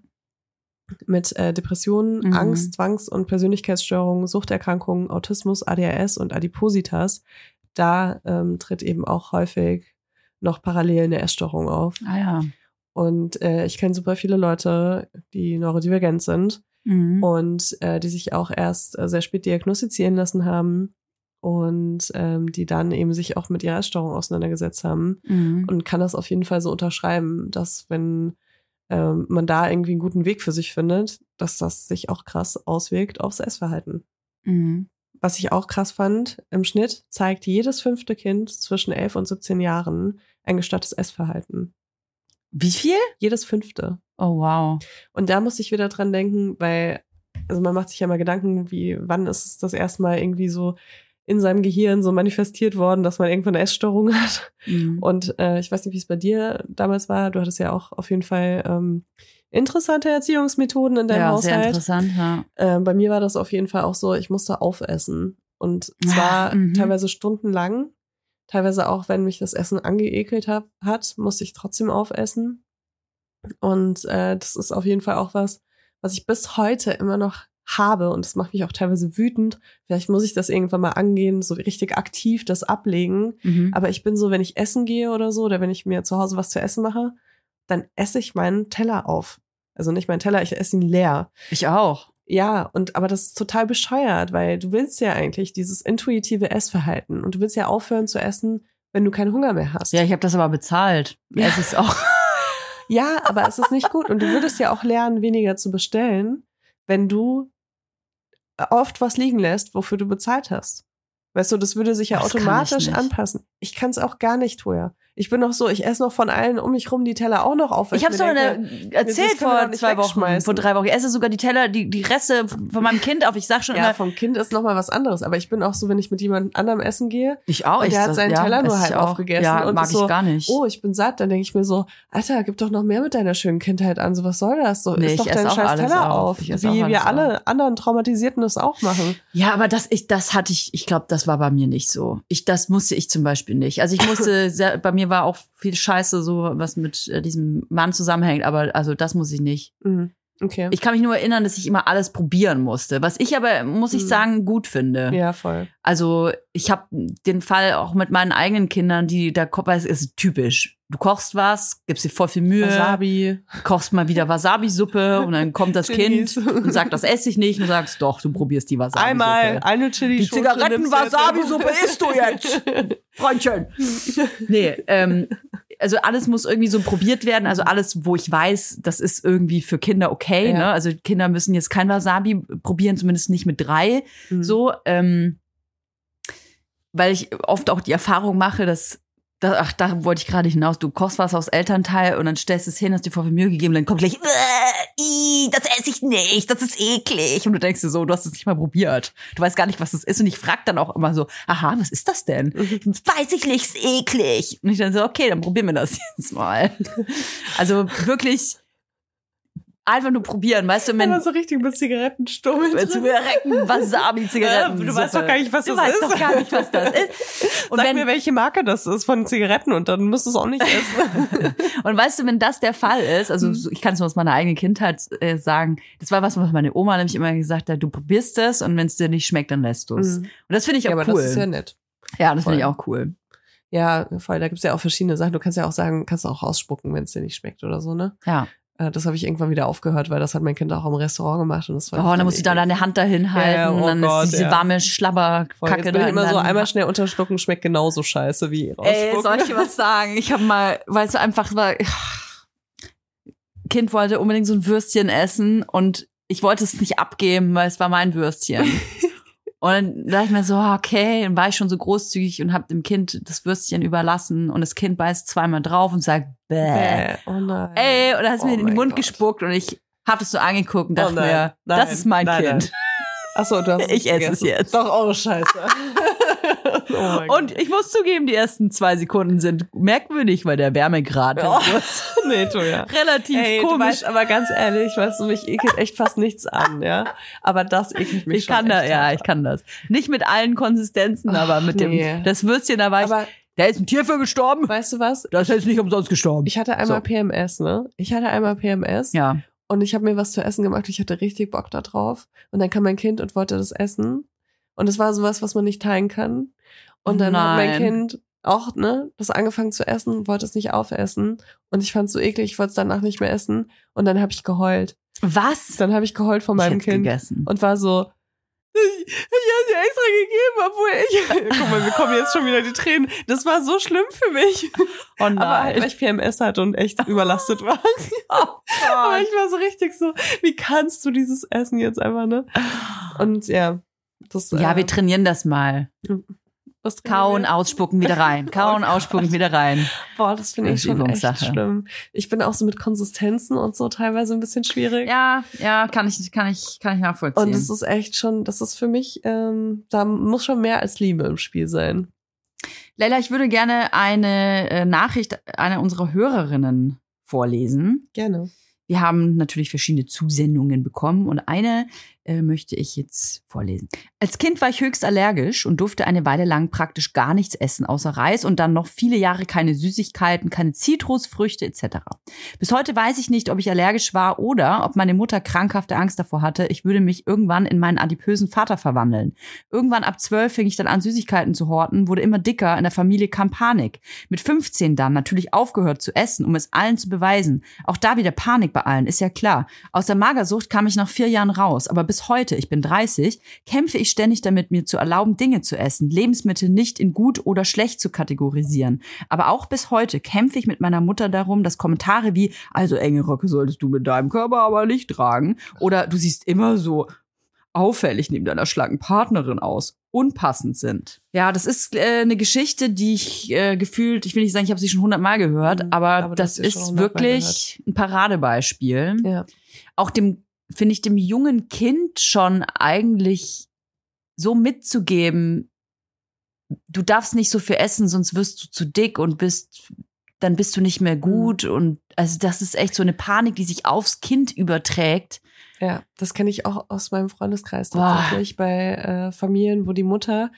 A: mit äh, Depressionen,
B: Mhm.
A: Angst, Zwangs- und Persönlichkeitsstörungen, Suchterkrankungen, Autismus, ADHS und Adipositas. Da ähm, tritt eben auch häufig noch parallel eine Essstörung auf.
B: Ah ja.
A: Und äh, ich kenne super viele Leute, die neurodivergent sind
B: Mhm.
A: und äh, die sich auch erst äh, sehr spät diagnostizieren lassen haben und ähm, die dann eben sich auch mit ihrer Essstörung auseinandergesetzt haben
B: Mhm.
A: und kann das auf jeden Fall so unterschreiben, dass wenn ähm, man da irgendwie einen guten Weg für sich findet, dass das sich auch krass auswirkt aufs Essverhalten.
B: Mhm.
A: Was ich auch krass fand, im Schnitt zeigt jedes fünfte Kind zwischen 11 und 17 Jahren ein gestörtes Essverhalten.
B: Wie viel?
A: Jedes fünfte.
B: Oh wow.
A: Und da muss ich wieder dran denken, weil, also man macht sich ja mal Gedanken, wie, wann ist es das erste Mal irgendwie so in seinem Gehirn so manifestiert worden, dass man irgendwann eine Essstörung [LAUGHS] hat.
B: Mhm.
A: Und äh, ich weiß nicht, wie es bei dir damals war. Du hattest ja auch auf jeden Fall ähm, interessante Erziehungsmethoden in deinem
B: ja, sehr
A: Haushalt.
B: interessant, ja.
A: Äh, bei mir war das auf jeden Fall auch so, ich musste aufessen. Und zwar
B: Ah, mhm.
A: teilweise stundenlang. Teilweise auch, wenn mich das Essen angeekelt hab, hat, musste ich trotzdem aufessen. Und äh, das ist auf jeden Fall auch was, was ich bis heute immer noch habe. Und das macht mich auch teilweise wütend. Vielleicht muss ich das irgendwann mal angehen, so richtig aktiv das ablegen.
B: Mhm.
A: Aber ich bin so, wenn ich essen gehe oder so, oder wenn ich mir zu Hause was zu essen mache, dann esse ich meinen Teller auf. Also nicht meinen Teller, ich esse ihn leer.
B: Ich auch.
A: Ja, und aber das ist total bescheuert, weil du willst ja eigentlich dieses intuitive Essverhalten und du willst ja aufhören zu essen, wenn du keinen Hunger mehr hast.
B: Ja, ich habe das aber bezahlt.
A: Ja.
B: Es ist auch. [LAUGHS]
A: Ja, aber es ist nicht gut und du würdest ja auch lernen, weniger zu bestellen, wenn du oft was liegen lässt, wofür du bezahlt hast. Weißt du, das würde sich ja
B: Das
A: automatisch anpassen. Ich kann es auch gar nicht, Toja. Ich bin noch so, ich esse noch von allen um mich rum die Teller auch noch auf.
B: Ich habe
A: denke,
B: eine, erzählt
A: das
B: vor
A: doch
B: zwei Wochen, vor drei Wochen. Ich esse sogar die Teller, die, die Reste von meinem Kind auf. Ich sag schon
A: Ja,
B: immer,
A: vom Kind ist noch mal was anderes. Aber ich bin auch so, wenn ich mit jemand anderem essen gehe,
B: ich auch.
A: Und
B: ich
A: der hat
B: sag-
A: seinen Teller nur
B: ich auch.
A: aufgegessen
B: Ja,
A: und
B: mag
A: ist so,
B: ich gar nicht.
A: oh, ich bin satt, dann denke ich mir so, Alter, gib doch noch mehr mit deiner schönen Kindheit an. So, was soll das? So,
B: Nee, ich
A: doch
B: auch
A: scheiß Teller
B: auf.
A: auf.
B: Ich
A: Wie wir alle anderen Traumatisierten das auch machen.
B: Ja, aber das, ich, das hatte ich, ich glaube, das war bei mir nicht so. Ich, das musste ich zum Beispiel nicht. Also ich musste, [LAUGHS] sehr, bei mir war auch viel Scheiße, so was mit äh, diesem Mann zusammenhängt, aber also das muss ich nicht.
A: Mhm. Okay.
B: Ich kann mich nur erinnern, dass ich immer alles probieren musste, was ich aber, muss ich
A: Mhm.
B: sagen, gut finde.
A: ja, voll.
B: Also ich habe den Fall auch mit meinen eigenen Kindern, die da es ist typisch. Du kochst was, gibst dir voll viel Mühe,
A: Wasabi.
B: kochst mal wieder Wasabi-Suppe und dann kommt das. Kind und sagt, das esse ich nicht und sagst, doch, du probierst die Wasabi-Suppe.
A: Einmal eine Chili
B: Die Zigaretten-Wasabi-Suppe isst du jetzt, [LAUGHS] Freundchen. Nee, ähm, also alles muss irgendwie so probiert werden. Also alles, wo ich weiß, das ist irgendwie für Kinder okay.
A: Ja.
B: Ne? Also Kinder müssen jetzt kein Wasabi probieren, zumindest nicht mit drei.
A: Mhm.
B: So, ähm, weil ich oft auch die Erfahrung mache, dass da, ach, da wollte ich gerade hinaus. Du kochst was aus Elternteil und dann stellst es hin, hast dir voll viel Mühe gegeben, dann kommt gleich, "Äh, ih, das esse ich nicht, das ist eklig. Und du denkst dir so, du hast es nicht mal probiert. Du weißt gar nicht, was das ist. Und ich frag dann auch immer so, aha, was ist das denn? [LAUGHS] Weiß ich nicht, ist eklig. Und ich dann so, okay, dann probieren wir das [LAUGHS] jetzt mal. Also wirklich einfach nur probieren, weißt du, wenn
A: Aber so richtig mit Zigarettenstummel.
B: wenn Zigaretten, Wasabi-Zigaretten.
A: Ja, du weißt doch gar nicht, was
B: du
A: das
B: weißt
A: ist.
B: doch gar nicht, was das ist. [LAUGHS] Und
A: Sag
B: wenn,
A: mir, welche Marke das ist von Zigaretten und dann musst du es auch nicht essen. [LAUGHS] [LAUGHS]
B: Und weißt du, wenn das der Fall ist, also
A: Mhm.
B: ich kann es nur aus meiner eigenen Kindheit äh, sagen, das war was, was meine Oma nämlich immer gesagt hat, du probierst es und wenn es dir nicht schmeckt, dann lässt du es.
A: Mhm.
B: Und das finde ich auch
A: ja, aber
B: cool.
A: das ist ja nett.
B: ja, das finde ich auch cool.
A: Ja, voll. Da gibt's ja auch verschiedene Sachen. Du kannst ja auch sagen, kannst du auch ausspucken, wenn es dir nicht schmeckt oder so, ne?
B: Ja.
A: Äh, Das habe ich irgendwann wieder aufgehört, weil das hat mein Kind auch im Restaurant gemacht und das war
B: Oh, dann musst du da deine Hand dahin halten
A: Ja, oh
B: und dann
A: Gott,
B: ist diese
A: ja.
B: warme Schlabberkacke
A: Jetzt bin
B: da
A: ich immer so einmal schnell unterschlucken, schmeckt genauso scheiße wie
B: Ey,
A: rausspucken.
B: soll ich dir [LAUGHS] was sagen? Ich habe mal, weißt du, einfach war, Kind wollte unbedingt so ein Würstchen essen und ich wollte es nicht abgeben, weil es war mein Würstchen. [LAUGHS] Und dann dachte ich mir so, okay, dann war ich schon so großzügig und habe dem Kind das Würstchen überlassen und das Kind beißt zweimal drauf und sagt, bäh.
A: Bäh, oh nein.
B: Ey, und dann hat es
A: Oh
B: mir in den Mund
A: Gott.
B: gespuckt und ich habe das so angeguckt und
A: Oh
B: dachte
A: nein,
B: mir,
A: nein,
B: das ist mein
A: nein,
B: Kind.
A: Achso, du hast [LAUGHS]
B: Ich esse es jetzt.
A: Doch, oh Scheiße. [LAUGHS] oh [LAUGHS]
B: Und ich muss zugeben, die ersten zwei Sekunden sind merkwürdig, weil der Wärmegrad
A: Oh.
B: ist [LAUGHS]
A: nee, Julia.
B: relativ
A: Ey, du
B: komisch.
A: weißt aber ganz ehrlich, weißt du, mich ekelt echt fast nichts an, ja. Aber das ekelt mich
B: Ich
A: schon
B: kann da, ja,
A: hart
B: ich kann das. Nicht mit allen Konsistenzen,
A: Ach,
B: aber mit dem,
A: nee.
B: das Würstchen, da war ich,
A: Aber
B: da ist ein Tier für gestorben.
A: weißt du was?
B: Das ist nicht umsonst gestorben.
A: Ich hatte einmal
B: So.
A: PMS, ne? Ich hatte einmal PMS
B: ja.
A: und ich habe mir was zu essen gemacht. Ich hatte richtig Bock da drauf. Und dann kam mein Kind und wollte das essen. Und es war sowas, was man nicht teilen kann. Und dann hat mein
B: Nein.
A: Kind auch, ne, das angefangen zu essen, wollte es nicht aufessen. Und ich fand es so eklig, ich wollte es danach nicht mehr essen. Und dann habe ich geheult.
B: Was?
A: Dann habe ich geheult von meinem Kind.
B: gegessen.
A: und war so, ich, ich habe dir extra gegeben, obwohl ich. [LAUGHS] Guck mal, mir kommen jetzt schon wieder die Tränen. Das war so schlimm für mich.
B: Oh
A: Aber halt, weil ich PMS hatte und echt [LAUGHS] überlastet war. Aber ich war so richtig so, wie kannst du dieses Essen jetzt einfach, ne? Und ja, das.
B: ja,
A: äh,
B: wir trainieren das mal.
A: Das
B: Kauen, ausspucken, wieder rein. [LAUGHS] Kauen,
A: Oh
B: ausspucken, wieder rein.
A: Boah, das finde
B: Das
A: ich schon echt schlimm. Ich bin auch so mit Konsistenzen und so teilweise ein bisschen schwierig.
B: Ja, ja, kann ich, kann ich, kann ich nachvollziehen.
A: Und es ist echt schon, das ist für mich, ähm, da muss schon mehr als Liebe im Spiel sein.
B: Leila, ich würde gerne eine äh, Nachricht einer unserer Hörerinnen vorlesen.
A: Gerne.
B: Wir haben natürlich verschiedene Zusendungen bekommen und eine äh, möchte ich jetzt vorlesen. Als Kind war ich höchst allergisch und durfte eine Weile lang praktisch gar nichts essen, außer Reis und dann noch viele Jahre keine Süßigkeiten, keine Zitrusfrüchte etc. Bis heute weiß ich nicht, ob ich allergisch war oder ob meine Mutter krankhafte Angst davor hatte, ich würde mich irgendwann in meinen adipösen Vater verwandeln. Irgendwann ab 12 fing ich dann an, Süßigkeiten zu horten, wurde immer dicker, in der Familie kam Panik. Mit 15 dann natürlich aufgehört zu essen, um es allen zu beweisen. Auch da wieder Panik bei allen, ist ja klar. Aus der Magersucht kam ich nach vier Jahren raus, aber bis heute, ich bin 30, kämpfe ich ständig damit, mir zu erlauben, Dinge zu essen, Lebensmittel nicht in gut oder schlecht zu kategorisieren. Aber auch bis heute kämpfe ich mit meiner Mutter darum, dass Kommentare wie, also enge Röcke solltest du mit deinem Körper aber nicht tragen, oder du siehst immer so auffällig neben deiner schlanken Partnerin aus, unpassend sind. Ja, das ist äh, eine Geschichte, die ich äh, gefühlt, ich will nicht sagen, ich habe sie schon hundertmal gehört,
A: Mhm,
B: aber,
A: aber
B: das
A: das ist
B: wirklich ein Paradebeispiel.
A: Ja.
B: Auch dem, finde ich, dem jungen Kind schon eigentlich so mitzugeben, du darfst nicht so viel essen, sonst wirst du zu dick und bist, dann bist du nicht mehr gut. Und also das ist echt so eine Panik, die sich aufs Kind überträgt.
A: Ja, das kenne ich auch aus meinem Freundeskreis
B: Boah.
A: tatsächlich bei äh, Familien, wo die Mutter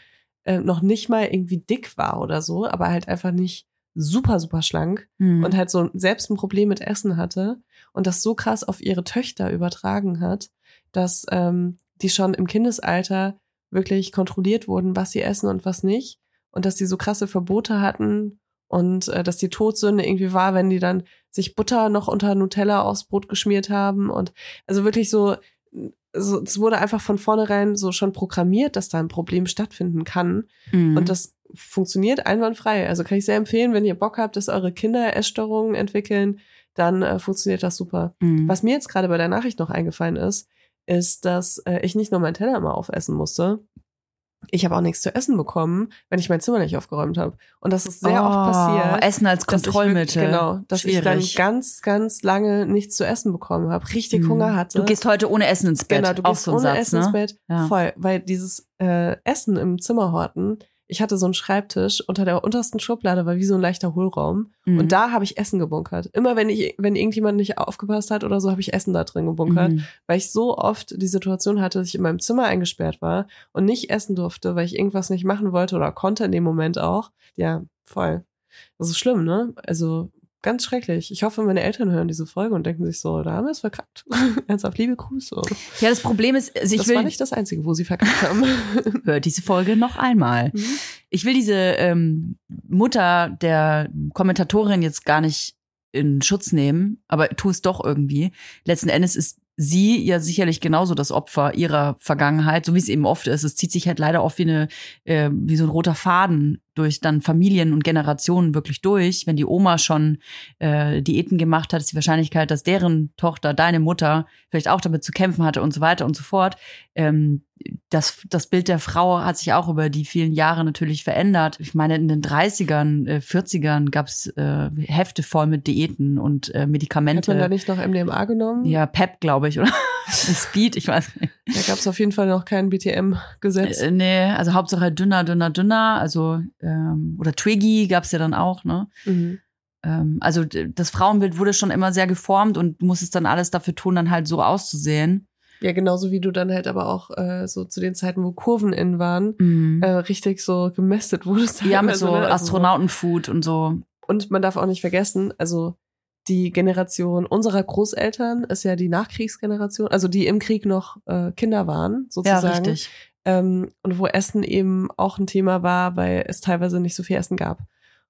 A: äh, noch nicht mal irgendwie dick war oder so, aber halt einfach nicht super, super schlank
B: Hm.
A: und halt so selbst ein Problem mit Essen hatte und das so krass auf ihre Töchter übertragen hat, dass ähm, die schon im Kindesalter wirklich kontrolliert wurden, was sie essen und was nicht und dass die so krasse Verbote hatten und äh, dass die Todsünde irgendwie war, wenn die dann sich Butter noch unter Nutella aufs Brot geschmiert haben und also wirklich so, so es wurde einfach von vornherein so schon programmiert, dass da ein Problem stattfinden kann
B: Mhm.
A: und das funktioniert einwandfrei. Also kann ich sehr empfehlen, wenn ihr Bock habt, dass eure Kinder Essstörungen entwickeln, dann äh, funktioniert das super.
B: Mhm.
A: Was mir jetzt gerade bei der Nachricht noch eingefallen ist, ist, dass äh, ich nicht nur meinen Teller immer aufessen musste. Ich habe auch nichts zu essen bekommen, wenn ich mein Zimmer nicht aufgeräumt habe. Und das ist sehr
B: Oh,
A: oft passiert.
B: Essen als
A: ich
B: Kontrollmittel.
A: wirklich- Genau, dass
B: Schwierig.
A: ich dann ganz, ganz lange nichts zu essen bekommen habe, richtig
B: Mhm.
A: Hunger hatte.
B: Du gehst heute ohne Essen ins Bett.
A: Genau, du
B: Auch
A: gehst
B: so
A: ohne
B: Satz,
A: Essen ins
B: ne?
A: Bett.
B: Ja.
A: Voll, weil dieses äh, Essen im Zimmer horten, ich hatte so einen Schreibtisch, unter der untersten Schublade war wie so ein leichter Hohlraum.
B: Mhm.
A: Und da habe ich Essen gebunkert. Immer wenn ich, wenn irgendjemand nicht aufgepasst hat oder so, habe ich Essen da drin gebunkert.
B: Mhm.
A: Weil ich so oft die Situation hatte, dass ich in meinem Zimmer eingesperrt war und nicht essen durfte, weil ich irgendwas nicht machen wollte oder konnte in dem Moment auch. Ja, voll. Das ist schlimm, ne? Also ganz schrecklich. Ich hoffe, meine Eltern hören diese Folge und denken sich so, da haben wir es verkackt. [LAUGHS] Ernsthaft, liebe Grüße.
B: Ja, das Problem ist, also ich
A: das
B: will
A: war nicht das Einzige, wo sie verkackt haben. [LAUGHS]
B: hört diese Folge noch einmal.
A: Mhm.
B: ich will diese ähm, Mutter der Kommentatorin jetzt gar nicht in Schutz nehmen, aber tu es doch irgendwie. Letzten Endes ist sie ja sicherlich genauso das Opfer ihrer Vergangenheit, so wie es eben oft ist. Es zieht sich halt leider oft wie eine äh, wie so ein roter Faden durch dann Familien und Generationen wirklich durch. Wenn die Oma schon äh, Diäten gemacht hat, ist die Wahrscheinlichkeit, dass deren Tochter, deine Mutter, vielleicht auch damit zu kämpfen hatte und so weiter und so fort. Ähm, das, das Bild der Frau hat sich auch über die vielen Jahre natürlich verändert. Ich meine, in den 30ern, äh, 40ern gab es äh, Hefte voll mit Diäten und äh,
A: Hat
B: Medikamente.
A: man da nicht noch MDMA genommen?
B: ja, Pep, glaube ich, oder? [LAUGHS] Speed, ich weiß nicht.
A: Da gab es auf jeden Fall noch kein BTM-Gesetz.
B: Äh, nee, also Hauptsache dünner, dünner, dünner. Also, ähm, oder Twiggy gab's ja dann auch, ne?
A: Mhm.
B: Ähm, also das Frauenbild wurde schon immer sehr geformt und du musstest dann alles dafür tun, dann halt so auszusehen.
A: Ja, genauso wie du dann halt aber auch äh, so zu den Zeiten, wo Kurven in waren,
B: Mhm.
A: äh, richtig so gemästet wurdest.
B: ja, mit
A: teilweise, [LAUGHS]
B: so
A: ne? Also
B: Astronautenfood und so.
A: Und man darf auch nicht vergessen, also die Generation unserer Großeltern ist ja die Nachkriegsgeneration, also die im Krieg noch äh, Kinder waren,
B: Ja,
A: sozusagen.
B: richtig.
A: Ähm, und wo Essen eben auch ein Thema war, weil es teilweise nicht so viel Essen gab.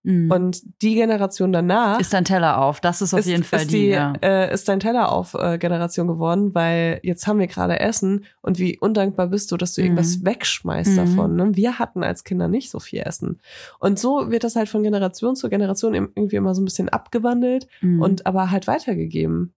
B: Mhm.
A: Und die Generation danach
B: ist dein Teller auf. Das ist auf
A: ist,
B: jeden Fall
A: ist
B: die.
A: die,
B: ja.
A: äh, ist dein Teller auf äh, Generation geworden, weil jetzt haben wir gerade Essen und wie undankbar bist du, dass du
B: Mhm.
A: irgendwas wegschmeißt
B: Mhm.
A: davon. Ne? Wir hatten als Kinder nicht so viel Essen. Und so wird das halt von Generation zu Generation irgendwie immer so ein bisschen abgewandelt
B: Mhm.
A: und aber halt weitergegeben.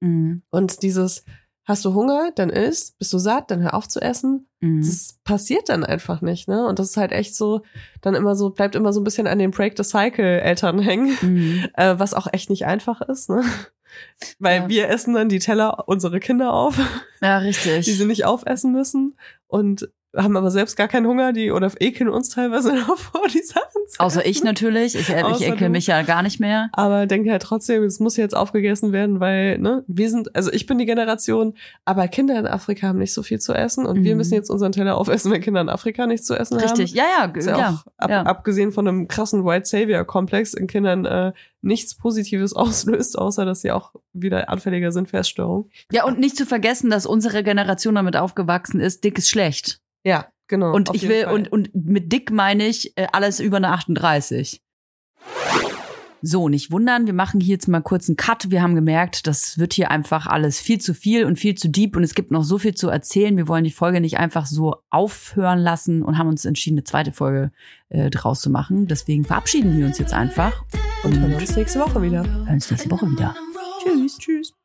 B: Mhm.
A: Und dieses, hast du Hunger, dann isst, bist du satt, dann hör auf zu essen.
B: Mhm.
A: Das passiert dann einfach nicht, ne? Und das ist halt echt so, dann immer so, bleibt immer so ein bisschen an den Break the Cycle Eltern [LAUGHS] hängen,
B: Mhm.
A: äh, was auch echt nicht einfach ist, ne? [LAUGHS] Weil
B: Ja.
A: wir essen dann die Teller unsere Kinder auf,
B: Ja, richtig. [LAUGHS]
A: die sie nicht aufessen müssen und haben aber selbst gar keinen Hunger, die oder ekeln uns teilweise [LAUGHS] noch vor, die Sachen zu
B: Außer ich natürlich. Ich, ich
A: Außer
B: ekel mich ja gar nicht mehr.
A: Aber denke halt trotzdem, es muss jetzt aufgegessen werden, weil, ne, wir sind, also ich bin die Generation, aber Kinder in Afrika haben nicht so viel zu essen und wir
B: Mhm.
A: müssen jetzt unseren Teller aufessen, wenn Kinder in Afrika nichts zu essen haben.
B: Richtig. Ja, ja,
A: Ist ja,
B: ja.
A: ab,
B: ja.
A: abgesehen von einem krassen White Savior-Komplex in Kindern äh, nichts Positives [LAUGHS] auslöst, außer dass sie auch wieder anfälliger sind für Essstörungen.
B: Ja, und nicht zu vergessen, dass unsere Generation damit aufgewachsen ist, dick ist schlecht.
A: Ja, genau.
B: Und ich will,
A: Fall.
B: und, und mit dick meine ich äh, alles über eine 38. So, nicht wundern, wir machen hier jetzt mal kurz einen Cut. Wir haben gemerkt, das wird hier einfach alles viel zu viel und viel zu deep und es gibt noch so viel zu erzählen. Wir wollen die Folge nicht einfach so aufhören lassen und haben uns entschieden, eine zweite Folge äh, draus zu machen. Deswegen verabschieden wir uns jetzt einfach
A: und hören uns nächste Woche wieder.
B: hören uns nächste Woche wieder.
F: Tschüss.
A: Tschüss.